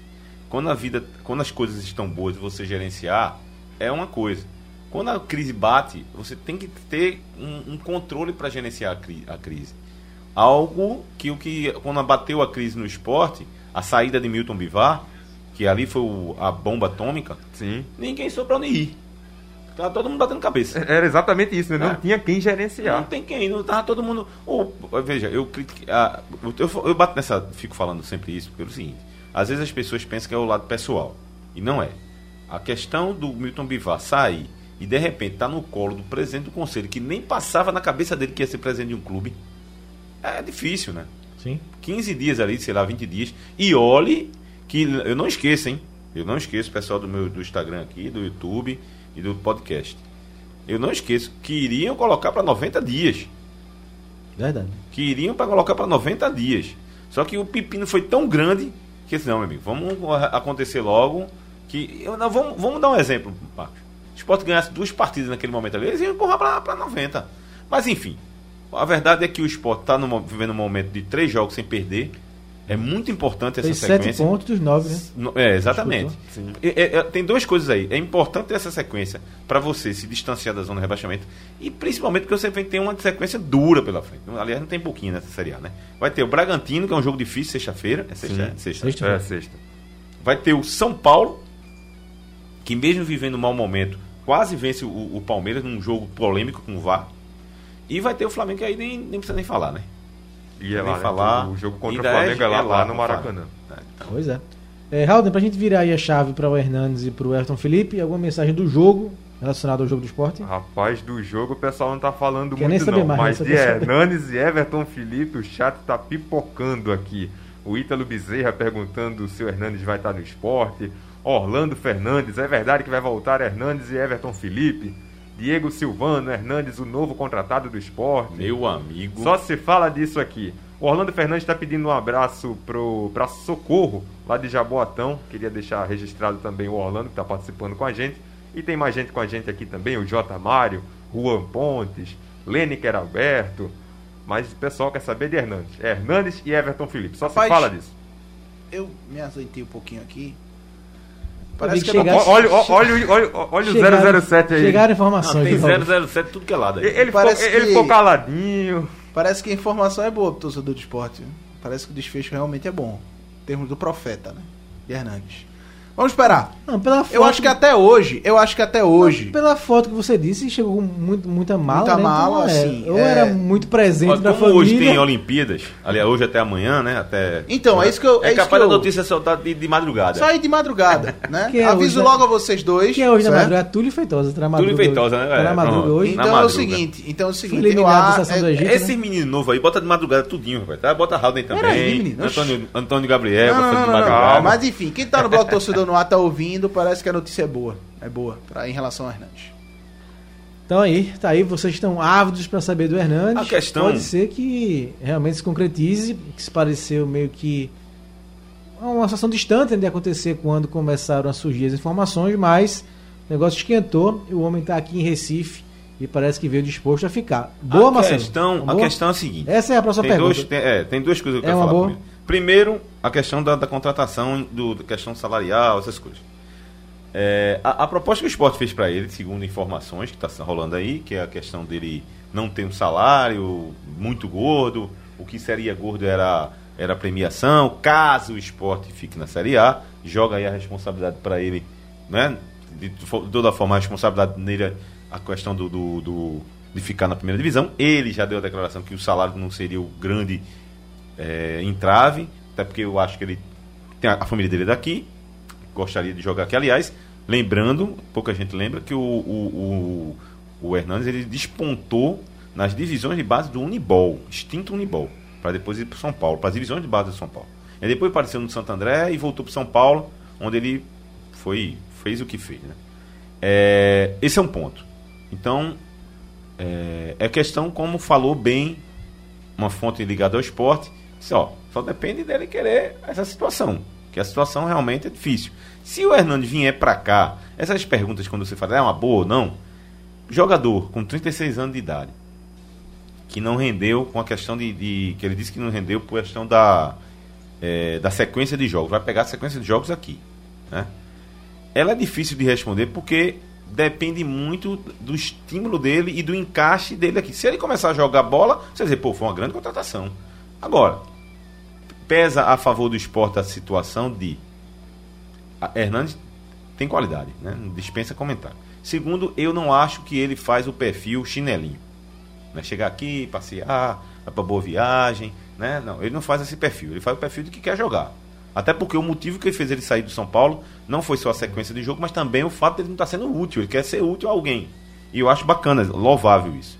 Quando a vida, quando as coisas estão boas, você gerenciar é uma coisa. Quando a crise bate, você tem que ter um, um controle para gerenciar a, cri- a crise. Algo que o que quando bateu a crise no esporte, a saída de Milton Bivar, que ali foi o- a bomba atômica, Sim. ninguém soube pra onde ir. Tava todo mundo batendo cabeça. Era exatamente isso, né? Não É. tinha quem Não gerenciar. tem quem, não tava todo mundo. Ou, veja, eu critiquei. ah, eu, eu bato nessa. Fico falando sempre isso, porque é o seguinte: às vezes as pessoas pensam que é o lado pessoal. E não é. A questão do Milton Bivar sair e de repente tá no colo do presidente do conselho, que nem passava na cabeça dele que ia ser presidente de um clube, é difícil, né? Sim. 15 dias ali, sei lá, 20 dias. E olhe que eu não esqueço, hein? Eu não esqueço, pessoal do meu do Instagram aqui, do YouTube e do podcast. Eu não esqueço que iriam colocar para 90 dias. Verdade. Que iriam para colocar para 90 dias. Só que o pepino foi tão grande que assim, não, meu amigo, vamos acontecer logo. Que, eu, não, vamos, vamos dar um exemplo, Marcos. Se o Sport ganhasse duas partidas naquele momento ali, eles iam empurrar para 90. Mas enfim, a verdade é que o Sport está vivendo um momento de três jogos sem perder. É muito importante essa sete sequência. pontos dos nove, né? É, exatamente. É, é, tem duas coisas aí. É importante essa sequência para você se distanciar da zona de rebaixamento e principalmente porque você tem uma sequência dura pela frente. Aliás, não tem pouquinho nessa Série A, né? Vai ter o Bragantino, que é um jogo difícil, sexta-feira. É sexta, Sim. é? sexta. Sexta. É, sexta. Vai ter o São Paulo, que mesmo vivendo um mau momento, quase vence o, o Palmeiras num jogo polêmico com o VAR. E vai ter o Flamengo, que aí nem, nem precisa nem falar, né? E é lá, né? falar. O jogo contra o Ainda é- Flamengo é lá, é lá no Maracanã. É, então. Pois é. é Halden, pra gente virar aí a chave para o Hernandes e pro Everton Felipe, alguma mensagem do jogo relacionada ao jogo do esporte? Rapaz, do jogo o pessoal não tá falando Quer nem muito não, mais, mas não de. Hernanes e Everton Felipe, o chat tá pipocando aqui. O Ítalo Bezerra perguntando se o Hernandes vai estar no esporte. Orlando Fernandes, é verdade que vai voltar Hernandes e Everton Felipe? Diego Silvano, Hernandes, o novo contratado do esporte. Meu amigo. Só se fala disso aqui. O Orlando Fernandes está pedindo um abraço pro pra Socorro, lá de Jaboatão. Queria deixar registrado também o Orlando, que está participando com a gente. E tem mais gente com a gente aqui também, o J. Mário, Juan Pontes, Lêniker Alberto. Mas o pessoal quer saber de Hernandes. É Hernandes e Everton Felipe. Só Rapaz, se fala disso. Eu me azeitei um pouquinho aqui. Parece que não chegasse- posso- Olha, olha, olha, olha, olha o Chegaram- 007 aí. Chegaram Não, informações. tem de volta. 007 tudo que é lado aí. Ele, Parece ele que- ficou caladinho. Parece que a informação é boa pro torcedor do esporte. Parece que o desfecho realmente é bom. Em termos do profeta, né? De Hernandes. Vamos esperar. Não, pela foto, Eu acho que até hoje, eu acho que até hoje. Pela foto que você disse, chegou com muito, muita mala. Muita né? mala, Então, é, assim, Ou é- era muito presente Olha, da como família. hoje tem Olimpíadas, aliás, hoje até amanhã, né? Até... Então, é isso que eu- é É capaz que da eu- notícia soltar de, de madrugada. Só aí de madrugada, (laughs) né? Que é Aviso hoje, logo a vocês dois. Que é hoje na certo? madrugada, Túlio Feitosa. Tá na madruga Túlio Feitosa, né? Tá na É, madruga pronto. hoje. Na Então é o madruga. seguinte, então é o seguinte, Foi eliminado Estação do é- Egito. Esse menino novo aí, bota de madrugada tudinho, rapaz. Tá? Bota Halden também. Antônio, Gabriel, Não, bota não, de não, não, madrugada. não. Mas enfim, quem tá no bloco torcedor no ar tá ouvindo, parece que a notícia é boa. É boa, pra, em relação ao Hernandes. Então aí, tá aí, vocês estão ávidos para saber do Hernandes. A questão- Pode ser que realmente se concretize, que se pareceu meio que uma situação distante de acontecer quando começaram a surgir as informações, mas o negócio esquentou, o homem está aqui em Recife e parece que veio disposto a ficar. Boa, a Marcelo? Questão, Boa? A questão é a seguinte. Essa é a próxima tem pergunta. Dois, tem, é, tem duas coisas que eu É quero falar. boa? Primeiro. Primeiro, a questão da, da contratação, do, da questão salarial, essas coisas. É, a, a proposta que o esporte fez para ele, segundo informações que está rolando aí, que é a questão dele não ter um salário muito gordo, o que seria gordo era, era premiação, caso o esporte fique na Série A, joga aí a responsabilidade para ele, né? De, de toda forma, a responsabilidade nele, a questão do, do, do, de ficar na primeira divisão. Ele já deu a declaração que o salário não seria o grande é, entrave, até porque eu acho que ele tem a, a família dele é daqui, gostaria de jogar aqui. Aliás, lembrando, pouca gente lembra, que o, o, o, o Hernandes ele despontou nas divisões de base do Unibol, extinto Unibol, para depois ir para São Paulo, para as divisões de base do São Paulo. Ele depois apareceu no Santo André e voltou para São Paulo, onde ele foi fez o que fez. Né? É, esse é um ponto. Então, é, é questão, como falou bem uma fonte ligada ao esporte, disse, ó, só depende dele querer essa situação, que a situação realmente é difícil. Se o Hernandes vier para cá, essas perguntas quando você fala, é uma boa ou não, jogador com 36 anos de idade, que não rendeu com a questão de, de que ele disse que não rendeu por questão da, é, da sequência de jogos, vai pegar a sequência de jogos aqui, né? Ela é difícil de responder porque depende muito do estímulo dele e do encaixe dele aqui. Se ele começar a jogar bola, você vai dizer, pô, foi uma grande contratação. Agora, pesa a favor do esporte a situação de a Hernandes tem qualidade, né? Dispensa comentário. Segundo, eu não acho que ele faz o perfil chinelinho. Né? Chegar aqui, passear, vai pra boa viagem, né? Não, ele não faz esse perfil. Ele faz o perfil do que quer jogar. Até porque o motivo que fez ele sair do São Paulo não foi só a sequência de jogo, mas também o fato de ele não estar sendo útil. Ele quer ser útil a alguém. E eu acho bacana, louvável isso.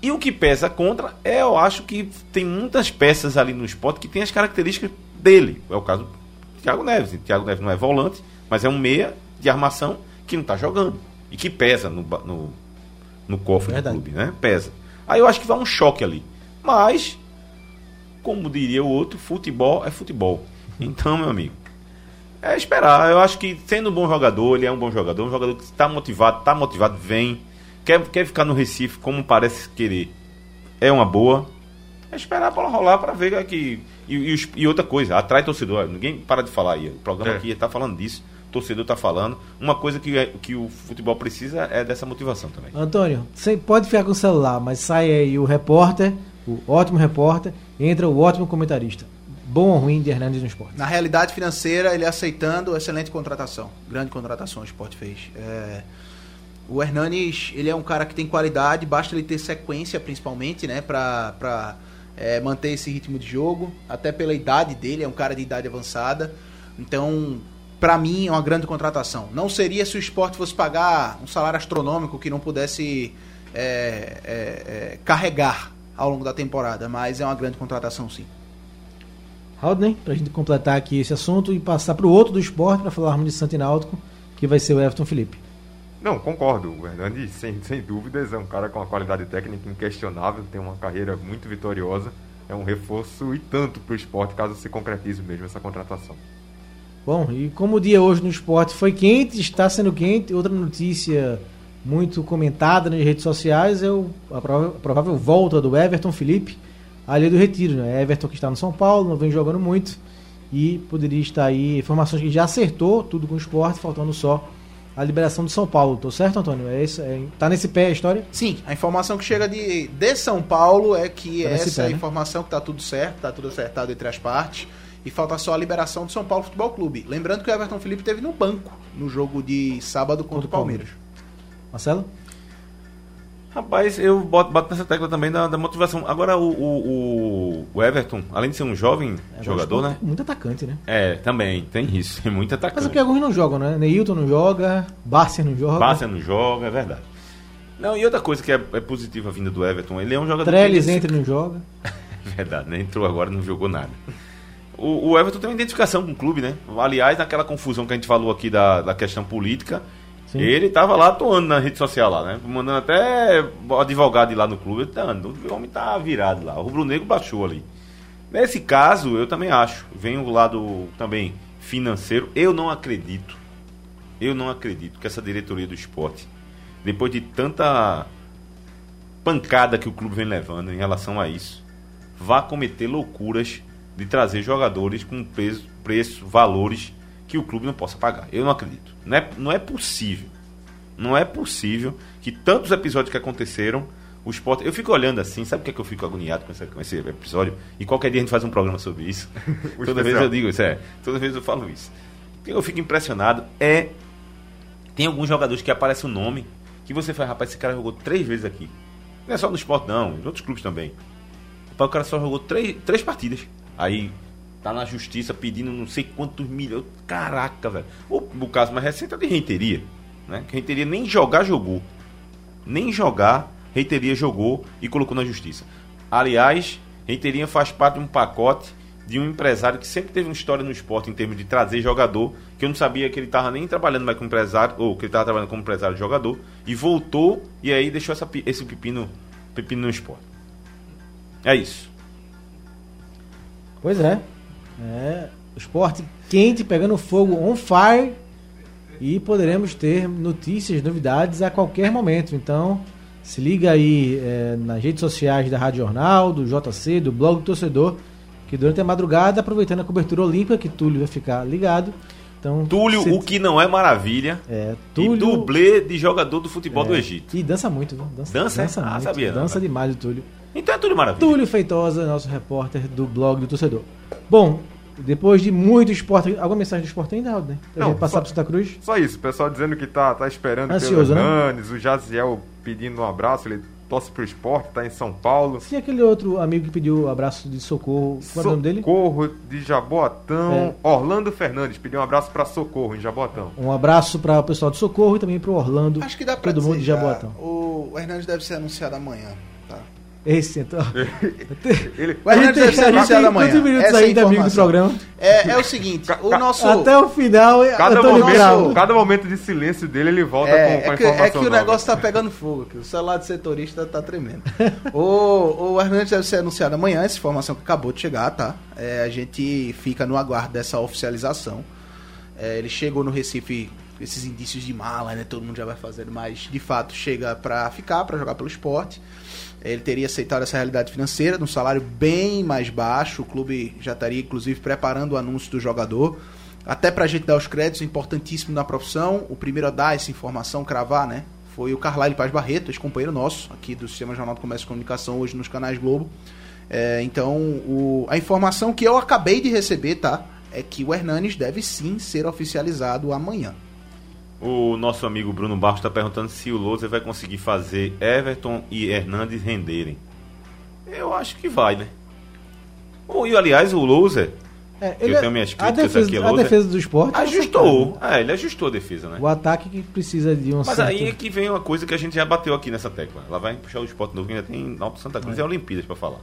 E o que pesa contra é, eu acho que tem muitas peças ali no esporte que tem as características dele. É o caso do Thiago Neves. O Thiago Neves não é volante, mas é um meia de armação que não está jogando. E que pesa no, no, no cofre Verdade. do clube, né? Pesa. Aí eu acho que vai um choque ali. Mas, como diria o outro, futebol é futebol. Então, meu amigo, é esperar. Eu acho que sendo um bom jogador, ele é um bom jogador, um jogador que está motivado, está motivado, vem. Quer, quer ficar no Recife como parece querer. É uma boa. É esperar a bola rolar para ver que. E, e, e outra coisa, atrai torcedor. Ninguém para de falar aí. O programa É. aqui está falando disso. O torcedor está falando. Uma coisa que, é- que o futebol precisa é dessa motivação também. Antônio, você pode ficar com o celular, mas sai aí o repórter, o ótimo repórter, entra o ótimo comentarista. Bom ou ruim de Hernandes no esporte? Na realidade financeira, ele aceitando, excelente contratação. Grande contratação o Sport fez. É, o Hernanes, ele é um cara que tem qualidade, basta ele ter sequência, principalmente, né, pra, pra é, manter esse ritmo de jogo. Até pela idade dele, é um cara de idade avançada. Então, pra mim, é uma grande contratação. Não seria se o Sport fosse pagar um salário astronômico que não pudesse é, é, é, carregar ao longo da temporada, mas é uma grande contratação, sim. Haldner, pra gente completar aqui esse assunto e passar pro outro do esporte para falarmos de Santo Náutico, que vai ser o Everton Felipe. Não, concordo. O Hernandes, (laughs) sem, sem dúvidas, é um cara com uma qualidade técnica inquestionável, tem uma carreira muito vitoriosa. É um reforço e tanto para o esporte, caso se concretize mesmo essa contratação. Bom, e como o dia hoje no esporte foi quente, está sendo quente, outra notícia muito comentada nas redes sociais é o, a prova- a provável volta do Everton Felipe ali do Retiro. Né? Everton que está no São Paulo, não vem jogando muito e poderia estar aí informações que já acertou tudo com o esporte, faltando só a liberação do São Paulo. Tô certo, Antônio? É isso? É, tá nesse pé a história? Sim, a informação que chega de, de São Paulo é que Tá essa pé, é a né? informação que tá tudo certo, tá tudo acertado entre as partes. E falta só a liberação do São Paulo Futebol Clube. Lembrando que o Everton Felipe teve no banco no jogo de sábado contra o Palmeiras. Marcelo? Rapaz, eu boto, bato nessa tecla também da, da motivação. Agora, o, o, o- Everton, além de ser um jovem Agora jogador, né? é Muito atacante, né? É, também, tem isso. Tem (laughs) muito Mas é atacante. porque alguns não jogam, né? Neilton não joga, Bárcia não joga. Bárcia não joga, é verdade. Não, e outra coisa que é, é positiva vinda do Everton, ele é um jogador. Trellis que entra e não joga. (laughs) É verdade, né? Entrou agora e não jogou nada. O, o Everton tem uma identificação com o clube, né? Aliás, naquela confusão que a gente falou aqui da, da questão política, Sim. ele tava lá atuando na rede social lá, né? Mandando até advogado ir lá no clube. Tá, o homem tá virado lá. O Rubro Negro baixou ali. Nesse caso, eu também acho. Vem o lado também financeiro. Eu não acredito. Eu não acredito que essa diretoria do esporte depois de tanta pancada que o clube vem levando em relação a isso, vá cometer loucuras de trazer jogadores com preço, preço valores que o clube não possa pagar. Eu não acredito. Não é, não é possível. Não é possível que tantos episódios que aconteceram, o esporte. Eu fico olhando assim, sabe o que, é que eu fico agoniado com esse, com esse episódio? E qualquer dia a gente faz um programa sobre isso. (laughs) toda vez eu digo isso, é. Toda vez eu falo isso. O que eu fico impressionado é. Tem alguns jogadores que aparece o um nome que você faz, rapaz, esse cara jogou três vezes aqui. Não é só no esporte, não, em outros clubes também. O cara só jogou três, três partidas. Aí tá na justiça pedindo não sei quantos milhões. Caraca, velho. O, o caso mais recente é de Renteria. Né? Que Renteria nem jogar jogou. Nem jogar, Renteria jogou e colocou na justiça. Aliás, Renteria faz parte de um pacote de um empresário que sempre teve uma história no esporte em termos de trazer jogador, que eu não sabia que ele estava nem trabalhando mais como empresário, ou que ele estava trabalhando como empresário de jogador, e voltou e aí deixou essa, esse pepino, pepino no esporte. É isso. Pois é. É, o esporte quente, pegando fogo, on fire. E poderemos ter notícias, novidades a qualquer momento. Então, se liga aí é, nas redes sociais da Rádio Jornal, do JC, do blog do torcedor, que durante a madrugada, aproveitando a cobertura olímpica, que Túlio vai ficar ligado. Então, Túlio, se... o que não é maravilha. É, Túlio... E dublê de jogador do futebol é, do Egito. E dança muito, viu? Dança, dança, dança ah, muito, sabia. Dança não, demais o Túlio. Então é Túlio Maravilha. Túlio Feitosa, nosso repórter do blog do torcedor. Bom, depois de muito esporte. Alguma mensagem do esporte ainda, Aldo, né? Pra Não, gente passar só, pro Santa Cruz? Só isso, o pessoal dizendo que tá, tá esperando Ansioso, pelo Hernanes, né? o Jaziel pedindo um abraço, ele torce pro esporte, tá em São Paulo. Sim, aquele outro amigo que pediu abraço de socorro, qual é o nome dele? Socorro de Jaboatão. É. Orlando Fernandes pediu um abraço para Socorro, em Jaboatão. Um abraço para o pessoal de Socorro e também pro Orlando. Acho que dá pra todo mundo de Jaboatão. O Hernandes deve ser anunciado amanhã. Esse, então. (laughs) Ele, a gente deve ser anunciado amanhã. minutos Essa ainda, amigo do programa. É, é o seguinte, o nosso... Até o final, cada momento, cada momento de silêncio dele, ele volta é, com, com é que, É que o negócio tá pegando fogo, que o celular do setorista tá tremendo. o, o Hernandes deve ser anunciado amanhã, essa informação que acabou de chegar, tá? É, a gente fica no aguardo dessa oficialização. É, ele chegou no Recife esses indícios de mala, né? Todo mundo já vai fazendo, mas de fato chega para ficar, para jogar pelo esporte. Ele teria aceitado essa realidade financeira, num salário bem mais baixo. O clube já estaria, inclusive, preparando o anúncio do jogador. Até para a gente dar os créditos, importantíssimo na profissão. O primeiro a dar essa informação, cravar, né? Foi o Carlyle Paz Barreto, ex-companheiro nosso, aqui do Sistema Jornal do Comércio e Comunicação, hoje nos canais Globo. É, então, o, a informação que eu acabei de receber, tá? É que o Hernanes deve sim ser oficializado amanhã. O nosso amigo Bruno Barros está perguntando se o Louser vai conseguir fazer Everton e Hernandes renderem. Eu acho que vai, né? E aliás, o Louser, é, eu tenho é- minhas críticas a defesa, aqui, a, a defesa do esporte ajustou. É, ele ajustou a defesa, né? O ataque que precisa de um Mas certo... aí é que vem uma coisa que a gente já bateu aqui nessa tecla. Ela vai puxar o esporte novo, que ainda tem Alto Santa Cruz é. e Olimpíadas para falar.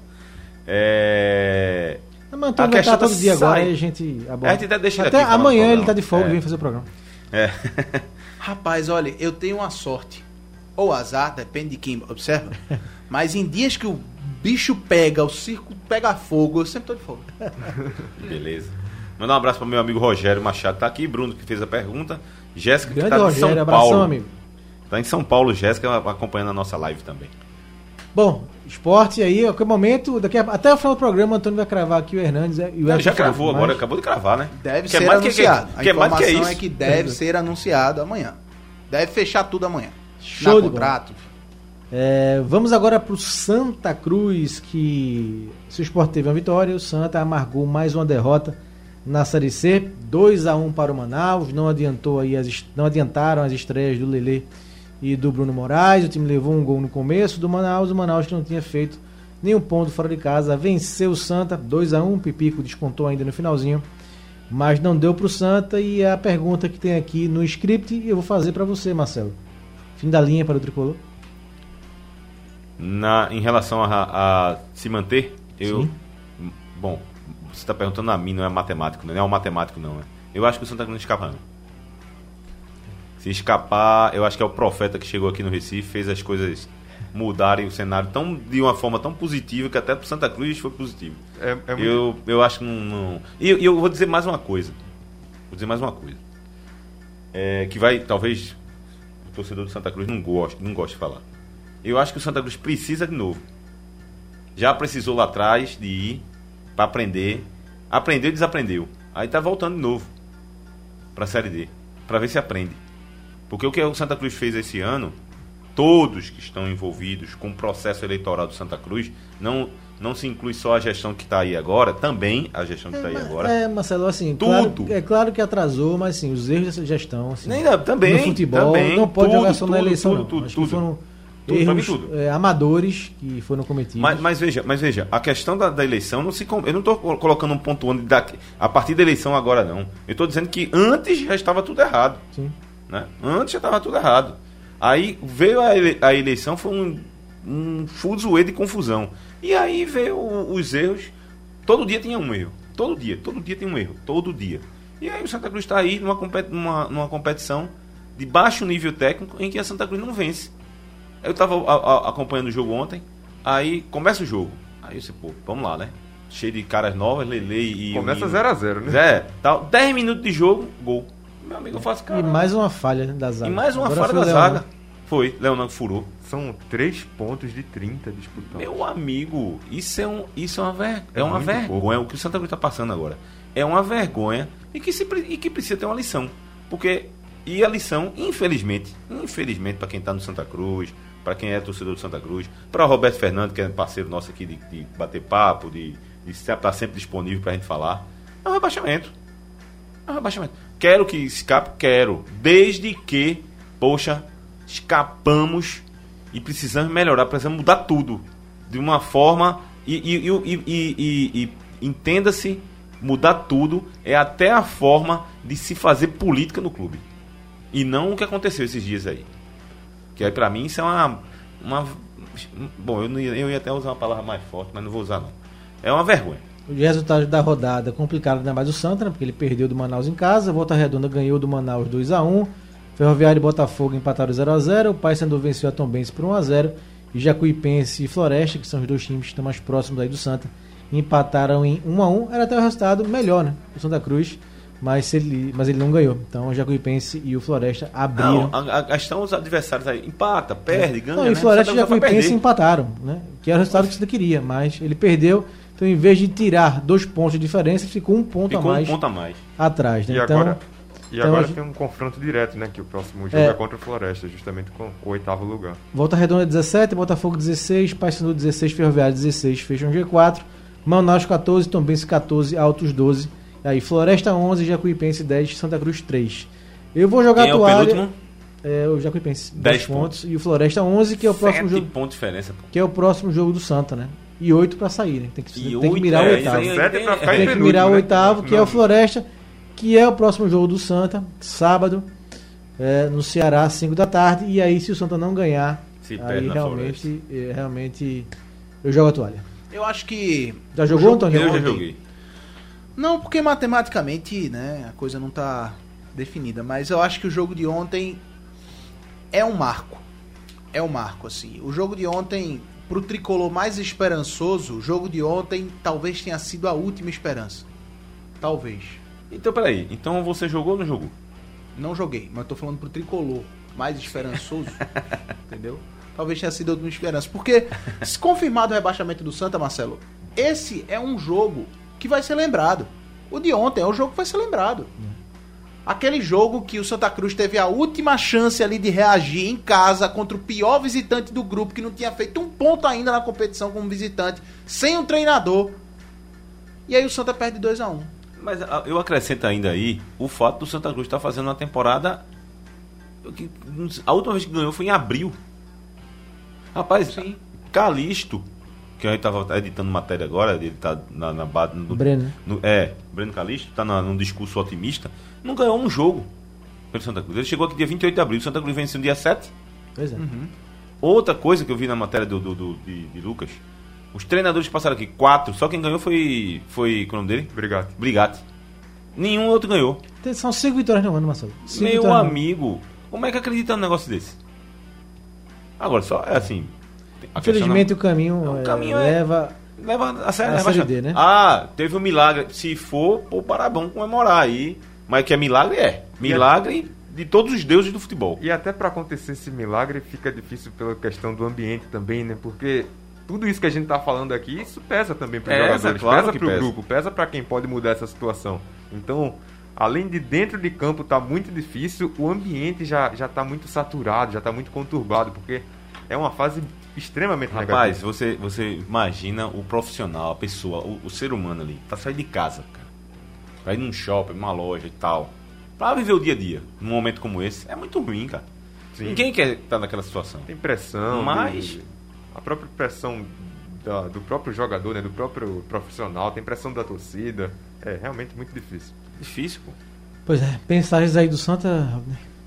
É... Mas Antônio vai estar todo dia agora e a gente aborda. A gente até deixa Até amanhã ele está de folga e é. vem fazer o programa. É. (laughs) Rapaz, olha, eu tenho uma sorte. Ou azar, depende de quem observa. (laughs) Mas em dias que o bicho pega, o circo pega fogo, eu sempre tô de fogo. (laughs) Beleza. Mandar um abraço para meu amigo Rogério Machado, tá aqui, Bruno, que fez a pergunta. Jéssica, que tá Rogério, em São abração, Paulo. amigo. Tá em São Paulo, Jéssica, acompanhando a nossa live também. Bom, esporte aí, a qualquer momento, daqui a, até o final do programa, o Antônio vai cravar aqui o Hernandes e o Ele já cravou agora, acabou de cravar, né? Deve que ser é anunciado. Que, que, a informação é, isso. é que deve ser anunciado amanhã. Deve fechar tudo amanhã. Show de contrato. É, vamos agora para o Santa Cruz, que se o esporte teve uma vitória, o Santa amargou mais uma derrota na Série C, 2 a 1 para o Manaus, não adiantou aí as, não adiantaram as estreias do Lelê e do Bruno Moraes. O time levou um gol no começo do Manaus. O Manaus que não tinha feito nenhum ponto fora de casa. Venceu o Santa 2 a 1 Pipico descontou ainda no finalzinho. Mas não deu para o Santa. E a pergunta que tem aqui no script eu vou fazer para você, Marcelo. Fim da linha para o tricolor? Na, em relação a, a se manter, eu. Sim. Bom, você está perguntando a mim, não é matemático, não é um matemático, não. Né? Eu acho que o Santa não escapa, não. Se escapar, eu acho que é o profeta que chegou aqui no Recife, fez as coisas mudarem o cenário tão, de uma forma tão positiva que até para Santa Cruz foi positivo. É, é muito... eu, eu acho que não. não... E eu, eu, vou dizer mais uma coisa. Vou dizer mais uma coisa. É, que vai, talvez. torcedor do Santa Cruz não gosta, não gosta de falar. Eu acho que o Santa Cruz precisa de novo. Já precisou lá atrás de ir para aprender. Aprendeu e desaprendeu. Aí tá voltando de novo para a Série D, para ver se aprende. Porque o que o Santa Cruz fez esse ano, todos que estão envolvidos com o processo eleitoral do Santa Cruz, não não se inclui só a gestão que está aí agora, também a gestão que está aí agora. É, Marcelo, assim, Tudo. Claro, é claro que atrasou, mas sim, os erros dessa gestão, assim, Nem dá- também, no futebol, também, não pode tudo, jogar só na tudo, eleição, tudo, não. tudo, Acho tudo. que foram Tudo, erros tudo. é, amadores que foram cometidos. Mas, mas veja, mas veja, a questão da, da eleição não se eu não estou colocando um ponto onde daqui, a partir da eleição agora não. Eu estou dizendo que antes já estava tudo errado, Sim. Né? Antes já estava tudo errado. Aí veio a, ele- a eleição foi um, um fuzuê de confusão. E aí veio o- os erros. Todo dia tinha um erro. Todo dia, todo dia tem um erro, todo dia. E aí o Santa Cruz está aí numa, numa, numa competição de baixo nível técnico em que a Santa Cruz não vence. Eu estava acompanhando o jogo ontem, aí começa o jogo. Aí disse, pô, vamos lá, né? Cheio de caras novas, Lele e. Começa o 0x0, né? Zé, tal. 10 minutos de jogo, gol. Meu amigo, eu faço E cara. mais uma falha da zaga. E mais uma Agora falha foi da o zaga. Foi, Leonardo furou. São 3 pontos de 30 disputados. Meu amigo, isso é, um, isso é uma, ver, é É uma vergonha. O que o Santa Cruz está passando agora é uma vergonha e que, se, e que precisa ter uma lição. Porque, e a lição, infelizmente, infelizmente, para quem está no Santa Cruz, para quem é torcedor do Santa Cruz, para Roberto Fernando, que é parceiro nosso aqui de, de bater papo, de, de estar sempre disponível para a gente falar, é um rebaixamento. É um rebaixamento. Quero que escape? Quero. Desde que, poxa, escapamos e precisamos melhorar, precisamos mudar tudo. De uma forma. E, e, e, e- entenda-se, mudar tudo é até a forma de se fazer política no clube. E não o que aconteceu esses dias aí. Que aí pra mim isso é uma. uma bom, eu, não eu ia até usar uma palavra mais forte, mas não vou usar não. É uma vergonha. Os resultados da rodada complicaram ainda mais o Santa, né? Porque ele perdeu do Manaus em casa, Volta Redonda ganhou do Manaus 2x1, Ferroviário e Botafogo empataram 0x0, o Paysandu venceu a Tombense por 1x0 e Jacuipense e Floresta, que são os dois times que estão mais próximos aí do Santa, empataram em 1x1. Era até o resultado melhor, né? O Santa Cruz, mas ele, mas ele não ganhou. Então o Jacuipense e o Floresta abriram. Não, a, a questão os adversários aí. Empata, perde, ganha. Não, e né? Floresta e Santa Cruz vai Jacuipense empataram, né? Que era o resultado que você queria, mas ele perdeu. Então, em vez de tirar dois pontos de diferença, ficou um ponto Ficou a mais um ponto a mais. atrás, né? E então, agora, e então agora gente- tem um confronto direto, né? Que o próximo jogo É. é, contra o Floresta, justamente com o oitavo lugar. Volta Redonda 17, Botafogo 16, Paysandu 16, Ferroviário 16, fecham G4, Manaus 14, Tombense 14, Altos 12, e aí Floresta 11, Jacuipense 10, Santa Cruz 3. Eu vou jogar Quem é a o toalha. penúltimo? É o Jacuipense 10 10 pontos, e o Floresta 11, que é o próximo Sete jogo, pontos de diferença. pô. que é o próximo jogo do Santa, né? E 8 pra sair, né? Tem que, tem que oito, mirar o é, oitavo. isso aí Sete pra ficar em Tem que mirar o né? oitavo, que é Não. o Floresta, que é o próximo jogo do Santa, sábado, é, no Ceará, às 5 da tarde. E aí, se o Santa não ganhar, Se aí realmente, é, realmente eu jogo a toalha. Eu acho que. Já jogou, jogo Antônio? Eu já ontem- joguei. Não, porque matematicamente, né, a coisa não tá definida, mas eu acho que o jogo de ontem é um marco. É um marco, assim. O jogo de ontem, pro tricolor mais esperançoso, o jogo de ontem talvez tenha sido a última esperança. Talvez. Então, peraí. Então você jogou ou não jogou? Não joguei, mas eu tô falando pro tricolor mais esperançoso. (laughs) entendeu? Talvez tenha sido a última esperança. Porque, se confirmado o rebaixamento do Santa, Marcelo, esse é um jogo que vai ser lembrado. O de ontem é um jogo que vai ser lembrado. Aquele jogo que o Santa Cruz teve a última chance ali de reagir em casa contra o pior visitante do grupo, que não tinha feito um ponto ainda na competição como visitante, sem um treinador. E aí o Santa perde 2 a 1 Mas a- eu acrescento ainda aí o fato do Santa Cruz estar fazendo uma temporada. que- A última vez que ganhou foi em abril. Rapaz, Sim. Calixto, que a gente estava editando matéria agora, ele tá na, na no, Breno, né? no- é, Breno Calixto, tá na, num discurso otimista, não ganhou um jogo pelo Santa Cruz. Ele chegou aqui dia 28 de abril, o Santa Cruz venceu no dia 7. Pois é. Outra coisa que eu vi na matéria do, do- do- de, de Lucas, os treinadores passaram aqui, quatro, só quem ganhou foi. Foi. Qual é o nome dele? Obrigado. Brigatti. Nenhum outro ganhou. São cinco vitórias no ano, Marcelo. Cinco Meu vitórias no ano. amigo, como é que acredita num negócio desse? Agora, só é assim. A Infelizmente questão o caminho, O é, caminho é- leva. não- leva a sério, a né? Série D, né? Ah, teve um milagre. Se for, pô, para bom comemorar aí. Mas que é milagre, é. Milagre de todos os deuses do futebol. E até para acontecer esse milagre fica difícil pela questão do ambiente também, né? Porque tudo isso que a gente tá falando aqui, isso pesa também para os Pesa, jogadores, claro pesa para o pesa. grupo, pesa para quem pode mudar essa situação. Então, além de dentro de campo tá muito difícil, o ambiente já já tá muito saturado, já tá muito conturbado, porque é uma fase extremamente Rapaz, negativa. você, você imagina o profissional, a pessoa, o, o ser humano ali, pra sair de casa, cara. Pra ir num shopping, numa loja e tal. Pra viver o dia a dia, num momento como esse, é muito ruim, cara. Sim. Ninguém quer estar naquela situação. Tem pressão, Mas- a própria pressão da- do próprio jogador, né, do próprio profissional, tem pressão da torcida, é realmente muito difícil. Difícil, pô. Pois é, mensagens aí do Santa.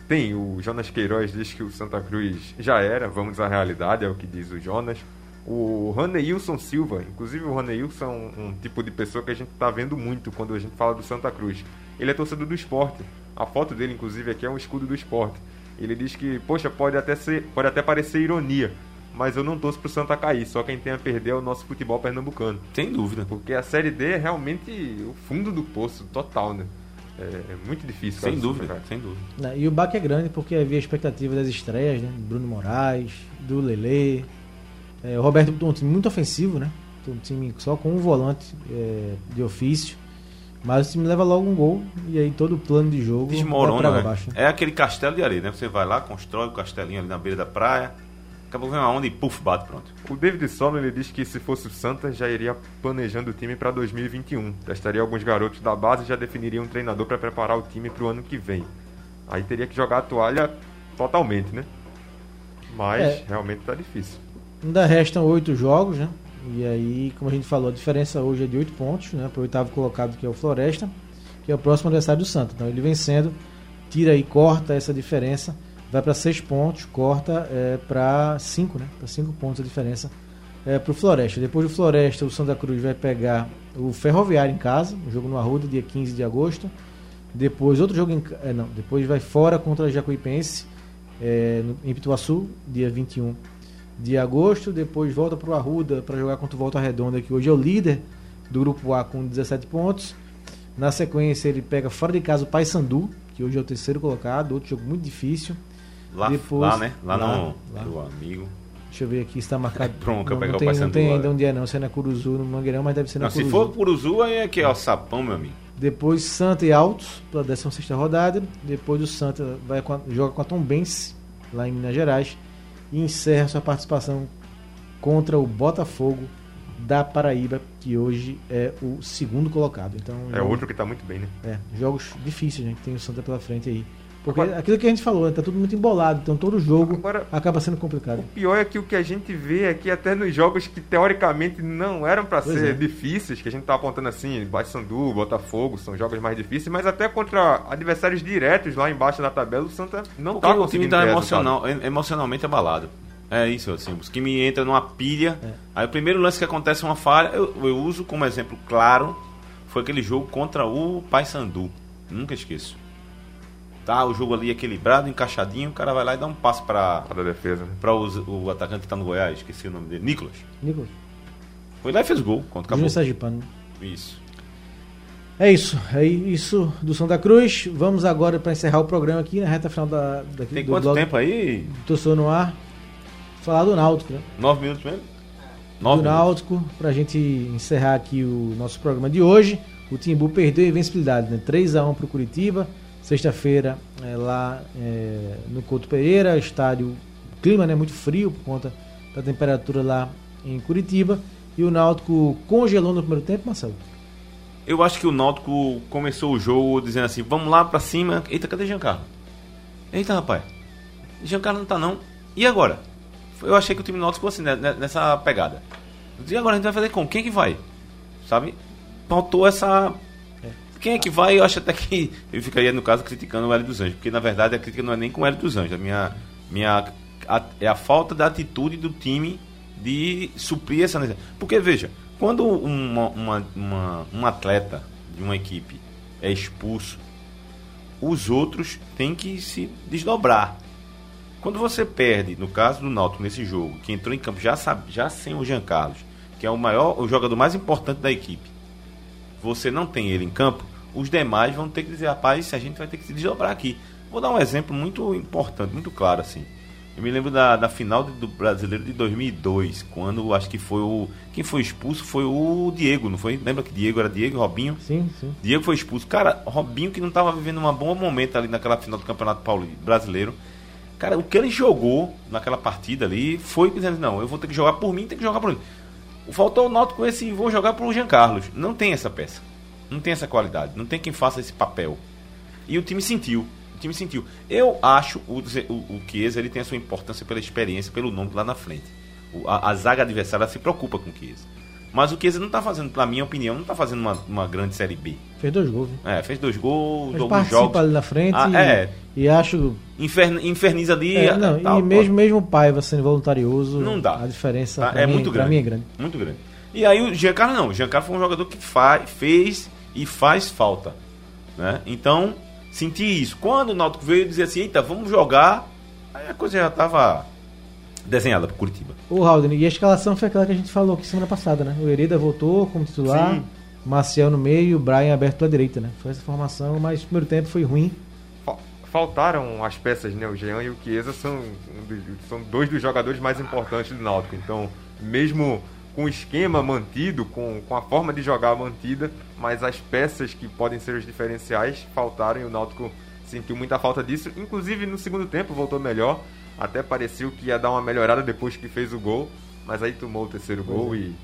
Tem, o Jonas Queiroz diz que o Santa Cruz já era, vamos à realidade, é o que diz o Jonas. O Raneilson Silva, inclusive o Raneilson é um, um tipo de pessoa que a gente tá vendo muito quando a gente fala do Santa Cruz. Ele é torcedor do esporte. A foto dele, inclusive, aqui é um escudo do esporte. Ele diz que, poxa, pode até, ser, pode até parecer ironia, mas eu não torço pro Santa cair, só quem tem a perder é o nosso futebol pernambucano. Sem dúvida. Porque a Série D é realmente o fundo do poço total, né? É, é muito difícil. Sem dúvida, sem dúvida. Né, E o baque é grande porque havia expectativa das estreias, né? Bruno Moraes, do Lele. É, o Roberto um time muito ofensivo, né? Um time só com um volante é, de ofício. Mas o time leva logo um gol e aí todo o plano de jogo Desmorona, né? abaixo. É aquele castelo de areia, né? Você vai lá, constrói o castelinho ali na beira da praia, acabou vendo uma onda e puf, bate, pronto. O David Solon ele diz que se fosse o Santa já iria planejando o time para 2021. Testaria alguns garotos da base e já definiria um treinador para preparar o time para o ano que vem. Aí teria que jogar a toalha totalmente, né? Mas É. realmente tá difícil. Ainda restam oito jogos, né? E aí, como a gente falou, a diferença hoje é de oito pontos, né? Para o oitavo colocado, que é o Floresta, que é o próximo adversário do Santa. Então ele vencendo, tira e corta essa diferença, vai para seis pontos, corta é, para cinco, né? Para cinco pontos a diferença é, para o Floresta. Depois do Floresta, o Santa Cruz vai pegar o Ferroviário em casa, um jogo no Arruda, dia 15 de agosto. Depois outro jogo em, é, não, depois vai fora contra a Jacuipense é, no- em Pituaçu, dia 21 de agosto, depois volta para o Arruda para jogar contra o Volta Redonda, que hoje é o líder do grupo A com 17 pontos. Na sequência, ele pega fora de casa o Paysandu, que hoje é o terceiro colocado, outro jogo muito difícil. Lá, Depois- lá né? Lá, lá, no. lá. Meu amigo. Deixa eu ver aqui se está marcado. Não, pegar não o tem, não Paysandu tem ainda onde é não, se é na Curuzu, no Mangueirão, mas deve ser na Não, se Curuzu. for por Uzu, aí é que é o sapão, meu amigo. Depois Santa e Altos, pela 16 rodada. Depois o Santa vai com a- joga com a Tombense, lá em Minas Gerais. E encerra sua participação contra o Botafogo da Paraíba, que hoje é o segundo colocado. Então, É jogo- outro que tá muito bem, né? é, jogos difíceis, gente. Tem o Santa pela frente aí. Porque Agora- aquilo que a gente falou, né, tá tudo muito embolado. Então todo jogo Agora- acaba sendo complicado. O pior é que o que a gente vê aqui, até nos jogos que teoricamente não eram para ser é. difíceis, que a gente tá apontando assim, Sandu, Botafogo, são jogos mais difíceis, mas até contra adversários diretos lá embaixo na tabela, o Santa não Porque tá o time tá emocional, em- emocionalmente abalado. É isso, assim, os que me entram numa pilha. É. Aí o primeiro lance que acontece é uma falha, eu, eu uso como exemplo claro, foi aquele jogo contra o Paysandu. Nunca esqueço. Tá, o jogo ali equilibrado, encaixadinho, o cara vai lá e dá um passe para da defesa, né? para o, o atacante que tá no Goiás, esqueci o nome dele, Nicolas. Nicolas, Foi lá e fez gol contra o. Sergipano. Isso. É isso, é isso do Santa Cruz. Vamos agora para encerrar o programa aqui na reta final da, daqui, Tem do quanto blog tempo aí? Torcedor no ar. Falar do Náutico, né? Nove minutos mesmo? do Nove minutos. Náutico, pra gente encerrar aqui o nosso programa de hoje. O Timbu perdeu a invencibilidade, né? 3x1 pro Curitiba. Sexta-feira, é, lá é, no Couto Pereira, estádio, clima né, muito frio por conta da temperatura lá em Curitiba. E o Náutico congelou no primeiro tempo, Marcelo. Eu acho que o Náutico começou o jogo dizendo assim, vamos lá pra cima. Eita, cadê Giancarlo? Eita, rapaz. Giancarlo não tá não. E agora? Eu achei que o time Náutico ficou assim, nessa pegada. E agora a gente vai fazer como? Quem é que vai? Sabe? Faltou essa... Quem é que vai? Eu acho até que (laughs) eu ficaria, no caso, criticando o Hélio dos Anjos. Porque, na verdade, a crítica não é nem com o Hélio dos Anjos. A minha, minha, a- é a falta da atitude do time de suprir essa necessidade. Porque, veja, quando uma, uma, uma- um atleta de uma equipe é expulso, os outros têm que se desdobrar. Quando você perde, no caso do Náutico nesse jogo, que entrou em campo já, já sem o Jean Carlos, que é o maior, o jogador mais importante da equipe, você não tem ele em campo, os demais vão ter que dizer, rapaz, a gente vai ter que se desdobrar aqui. Vou dar um exemplo muito importante, muito claro, assim. Eu me lembro da, da final do Brasileiro de 2002, quando acho que foi o. Quem foi expulso foi o Diego, não foi? Lembra que Diego era Diego Robinho? Sim, sim. Diego foi expulso. Cara, Robinho que não estava vivendo um bom momento ali naquela final do Campeonato Paulista, Brasileiro. Cara, o que ele jogou naquela partida ali foi dizendo: não, eu vou ter que jogar por mim, tem que jogar por mim. Faltou o Náutico com esse vou jogar pro Jean Carlos. Não tem essa peça. Não tem essa qualidade. Não tem quem faça esse papel. E o time sentiu. O time sentiu. Eu acho o, o, o Chiesa ele tem a sua importância pela experiência, pelo nome lá na frente. O, a, a, zaga adversária se preocupa com o Chiesa. Mas o Chiesa não está fazendo, na minha opinião, não está fazendo uma, uma grande Série B. Fez dois gols. Né? É, fez dois gols, Mas alguns jogos. ali na frente ah, é. e, acho... Infern, inferniza ali... É, não, tal, e mesmo, mesmo o Paiva sendo voluntarioso... Não dá. A diferença tá, é mim, muito grande. mim é grande. Muito grande. E aí o Giancarlo não. O Giancarlo foi um jogador que faz, fez e faz falta. Né? Então, senti isso. Quando o Náutico veio dizer assim, eita, vamos jogar, aí a coisa já estava desenhada para Curitiba. O Haldane, e a escalação foi aquela que a gente falou aqui semana passada, né? O Hereda voltou como titular, Sim. Marcial no meio, Brian aberto pela direita, né? Foi essa formação, mas o primeiro tempo foi ruim. Faltaram as peças, né? O Jean e o Chiesa são, são dois dos jogadores mais importantes do Náutico. Então, mesmo com o esquema mantido, com, com a forma de jogar mantida, mas as peças que podem ser os diferenciais faltaram e o Náutico sentiu muita falta disso. Inclusive no segundo tempo voltou melhor, até pareceu que ia dar uma melhorada depois que fez o gol, mas aí tomou o terceiro gol é. e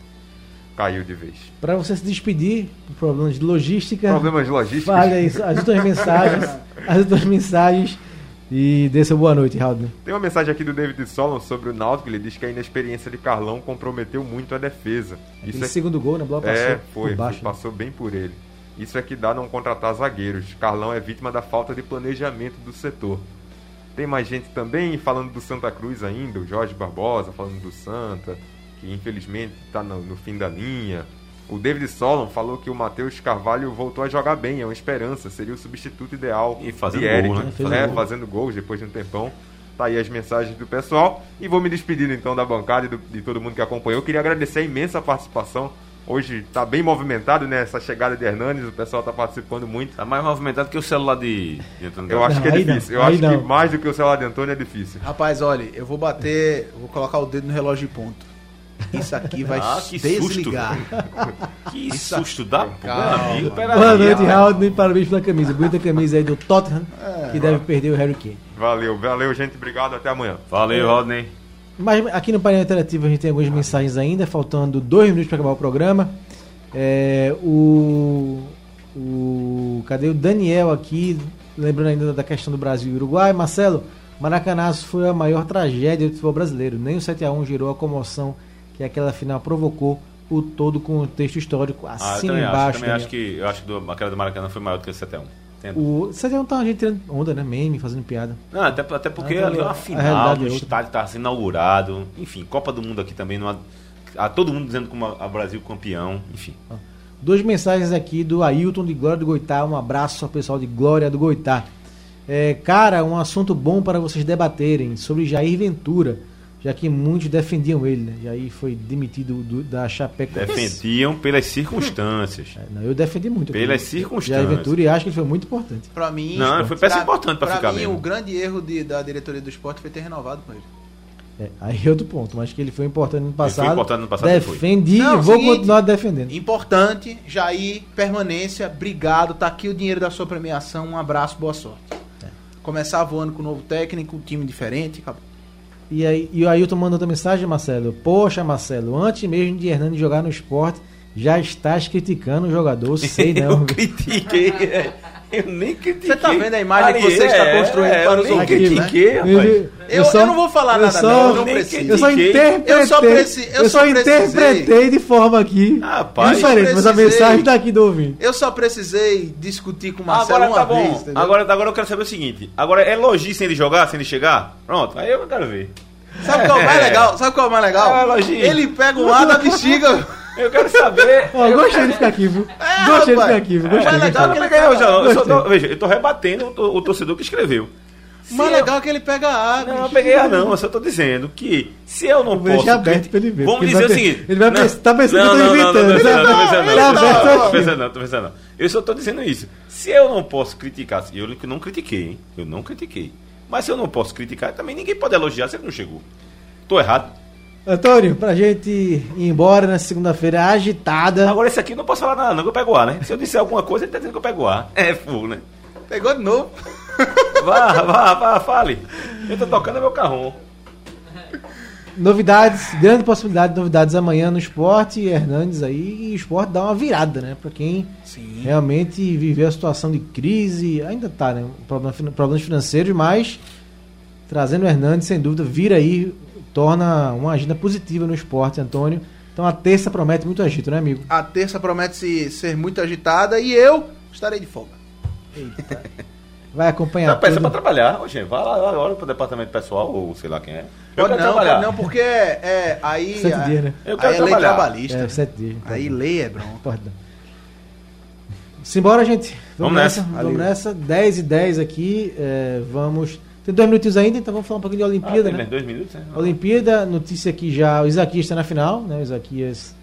caiu de vez. Para você se despedir, problemas de logística. Problemas de logística. Fale aí as duas mensagens, (laughs) as duas mensagens e dê seu boa noite, Raul. Tem uma mensagem aqui do David Solon sobre o Náutico. Ele diz que a inexperiência de Carlão comprometeu muito a defesa. Isso é... segundo gol, né? Passou é, foi, baixo, né? passou né? bem por ele. Isso é que dá não contratar zagueiros. Carlão é vítima da falta de planejamento do setor. Tem mais gente também falando do Santa Cruz ainda, o Jorge Barbosa falando do Santa, que infelizmente está no, no fim da linha. O David Solon falou que o Matheus Carvalho voltou a jogar bem, é uma esperança, seria o substituto ideal. E fazendo de Eric, gol, né? Fazendo, é, gol. fazendo gols depois de um tempão. Tá aí as mensagens do pessoal. E vou me despedindo então da bancada e do, de todo mundo que acompanhou. Eu queria agradecer a imensa participação. Hoje tá bem movimentado, né? Essa chegada de Hernandes, o pessoal tá participando muito. Tá mais movimentado que o celular de, de Antônio. Eu acho não, que é difícil. Não, eu acho não. que mais do que o celular de Antônio é difícil. Rapaz, olha, eu vou bater, vou colocar o dedo no relógio de ponto. Isso aqui vai ah, desligar. Susto. Que susto (laughs) da amigo. Boa noite, Raul. Parabéns pela camisa. Bonita camisa aí do Tottenham, é, que deve perder o Harry Kane. Valeu, valeu, gente. Obrigado. Até amanhã. Valeu, Rodney. Mas aqui no painel interativo a gente tem algumas mensagens ainda, faltando dois minutos para acabar o programa. É, o, o. Cadê o Daniel aqui? Lembrando ainda da questão do Brasil e Uruguai. Marcelo, Maracanazo foi a maior tragédia do futebol brasileiro. Nem o 7x1 gerou a comoção que aquela final provocou o todo com o texto histórico assim ah, embaixo. Acho, também acho que eu acho que do, aquela do Maracanã foi maior do que o 7x1. O 7x1 tá a gente tirando onda, né? Meme, fazendo piada. Não, até, até porque ah, ali é uma final, o é estádio tá sendo inaugurado. Enfim, Copa do Mundo aqui também. Não há, todo mundo dizendo como a Brasil campeão. Enfim. Ah. Duas mensagens aqui do Ailton de Glória do Goitá. Um abraço ao pessoal de Glória do Goitá. É, cara, um assunto bom para vocês debaterem sobre Jair Ventura já que muitos defendiam ele, né? Jair foi demitido do, da Chapecoense. Defendiam pelas circunstâncias. (laughs) É, não, eu defendi muito. Pelas circunstâncias. Jair Ventura e acho que ele foi muito importante. Para mim, não, foi peça importante para ficar mim, mesmo. o grande erro de, da diretoria do esporte foi ter renovado com ele. É, aí é outro ponto, mas que ele foi importante no passado. Ele foi importante no passado. Defendi e vou seguinte, continuar defendendo. Importante, Jair, permanência, obrigado, tá aqui o dinheiro da sua premiação, um abraço, boa sorte. É. Começar voando com um novo técnico, um time diferente, acabou. E aí e o Ailton manda outra mensagem, Marcelo. Poxa, Marcelo, antes mesmo de Hernani jogar no esporte, já estás criticando o jogador, sei (laughs) não. eu critiquei. (laughs) (laughs) Eu nem critiquei. Você tá vendo a imagem que você é, está construindo é, para os ouvintes, critiquei, né? rapaz. Eu, eu, só, eu, não vou falar nada, só, não, eu não preciso. Eu só interpretei, eu só, preci, eu, eu só, interpretei de forma aqui rapaz, diferente, mas a mensagem está aqui do ouvinte. Eu só precisei discutir com o Marcelo agora, tá bom. Vez, agora, agora eu quero saber o seguinte, agora é elogie sem ele jogar, sem ele chegar? Pronto, aí eu quero ver. Sabe qual é o mais legal? Sabe qual é o mais legal? É, ele pega o ar da bexiga. Eu quero saber. Ó, eu gostei de ficar aqui, viu? É, gostei rapaz. de ficar aqui, viu? Gostei. É legal que ele ganhou já. Eu tô, veja, eu tô rebatendo o, o torcedor que escreveu. Se Mas eu- legal é que ele pega A. Não, eu peguei a não, eu só tô dizendo que se eu não Vou deixar posso. aberto pra ele ver, Vamos dizer o seguinte. ele vai não, pensar- tá pensando não, que eu tô não, não, não, inventando. Não, não, não, tô pensando, não, Tá não, tô pensando, não, tô pensando, não. Eu só tô dizendo isso. Se eu não posso criticar, eu não critiquei, hein? Eu não critiquei. Mas se eu não posso criticar, também ninguém pode elogiar se ele não chegou. Tô errado. Antônio, pra gente ir embora na segunda-feira agitada. Agora esse aqui eu não posso falar nada, não, que eu pego ar, né? Se eu disser alguma coisa, ele tá dizendo que eu pego ar. É fogo, né? Pegou de novo. (laughs) Vá, vá, vá, fale. Eu tô tocando é meu carrão. Novidades, grande possibilidade de novidades amanhã no esporte. Hernandes aí, e o esporte dá uma virada, né? Pra quem Sim. realmente viveu a situação de crise, ainda tá, né? Problema, fin- problemas financeiros, mas trazendo o Hernandes, sem dúvida, vira aí, torna uma agenda positiva no esporte, Antônio. Então a terça promete muito agito, né, amigo? A terça promete se ser muito agitada e eu estarei de folga. Vai acompanhar Tá peça pra tudo. trabalhar, ô, gente. Vai lá, lá pro departamento pessoal, ou sei lá quem é. Eu Pode quero não, trabalhar. não, porque é, aí. Sete a- dias, né? Eu aí quero é lei trabalhar. trabalhista. É, sete dias. Aí lei é bronca. Pode não. Simbora, gente. Vamos, Vamos nessa. nessa. Vamos nessa. 10 e 10 aqui. é, vamos. Tem dois minutos ainda, então vamos falar um pouquinho de Ah, Olimpíada, tem né? dois minutos, né? Olimpíada, notícia aqui já. O Isaquias está na final, né? O Isaquias.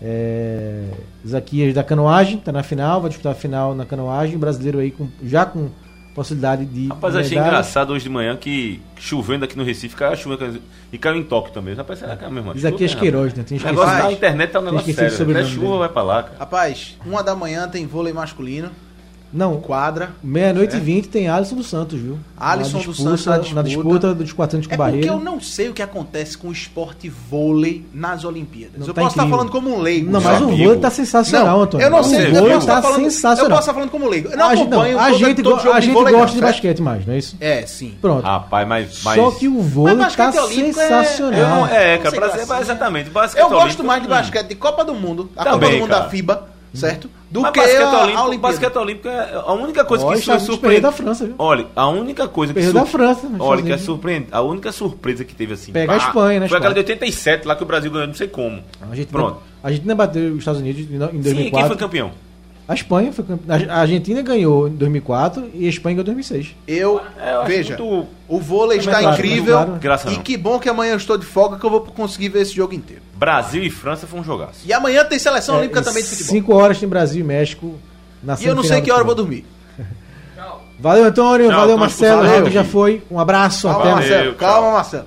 É, Isaquias da canoagem, está na final, vai disputar a final na canoagem. O brasileiro aí com, já com possibilidade de. Rapaz, eu achei medalha. engraçado hoje de manhã que chovendo aqui no Recife, caiu a chuva e caiu em Tóquio também. Rapaz, será que é a mesma chuva? Isaquias né, Queiroz, né? Tem rapaz? O negócio esquecido. na internet tá um negócio esquecido sério. o Até sobrenome chuva dele. vai pra lá, cara. Rapaz, uma da manhã tem vôlei masculino, Não, quadra. meia-noite e vinte tem Alisson dos Santos, viu? Alisson dos Santos na disputa. Na disputa dos 4 anos com É porque barreira. eu não sei o que acontece com o esporte vôlei nas Olimpíadas. Não eu tá posso estar falando como um leigo. Não, mas o amigo. vôlei tá sensacional, Antônio. eu não o sei. eu vôlei posso tá estar falando, Eu sensacional. posso estar falando como leigo. Eu não a gente, não, acompanho a gente, todo a de gente vôlei, não, gosta de basquete mais, não é isso? É, sim. Pronto. Rapaz, mas. mas... Só que o vôlei Mas tá é- Eu não, sensacional. é, Não cara, gracinha. ser, exatamente. Eu gosto mais de hum. basquete de Copa do Mundo, a Copa do Mundo da FIBA, certo? Do Mas que basquete a, a olímpico, Olimpíada. basquete olímpico é a única coisa Ó, que surpreende. da França, viu? Olha, a única coisa que Perdeu da França, Olha, que é surpreende. A única surpresa que teve assim. Pega a Espanha, né, Foi aquela de Espanha? 87 lá que o Brasil ganhou, não sei como. A gente, Pronto. A gente ainda bateu os Estados Unidos em no- em Sim, 2004. quem foi campeão? A Espanha foi campe... A Argentina ganhou em 2004 e a Espanha ganhou em 2006. Eu, É, eu veja, muito- o vôlei está claro, incrível. claro. E não. que bom que amanhã eu estou de folga que eu vou conseguir ver esse jogo inteiro. Brasil e França foi um jogaço. E amanhã tem seleção É, olímpica também de futebol. 5 horas tem Brasil e México na E eu não sei que hora eu do vou dormir. Valeu, Antônio. Tchau, valeu, Marcelo. já foi. Um abraço. Calma, até Marcelo. Calma, Marcelo.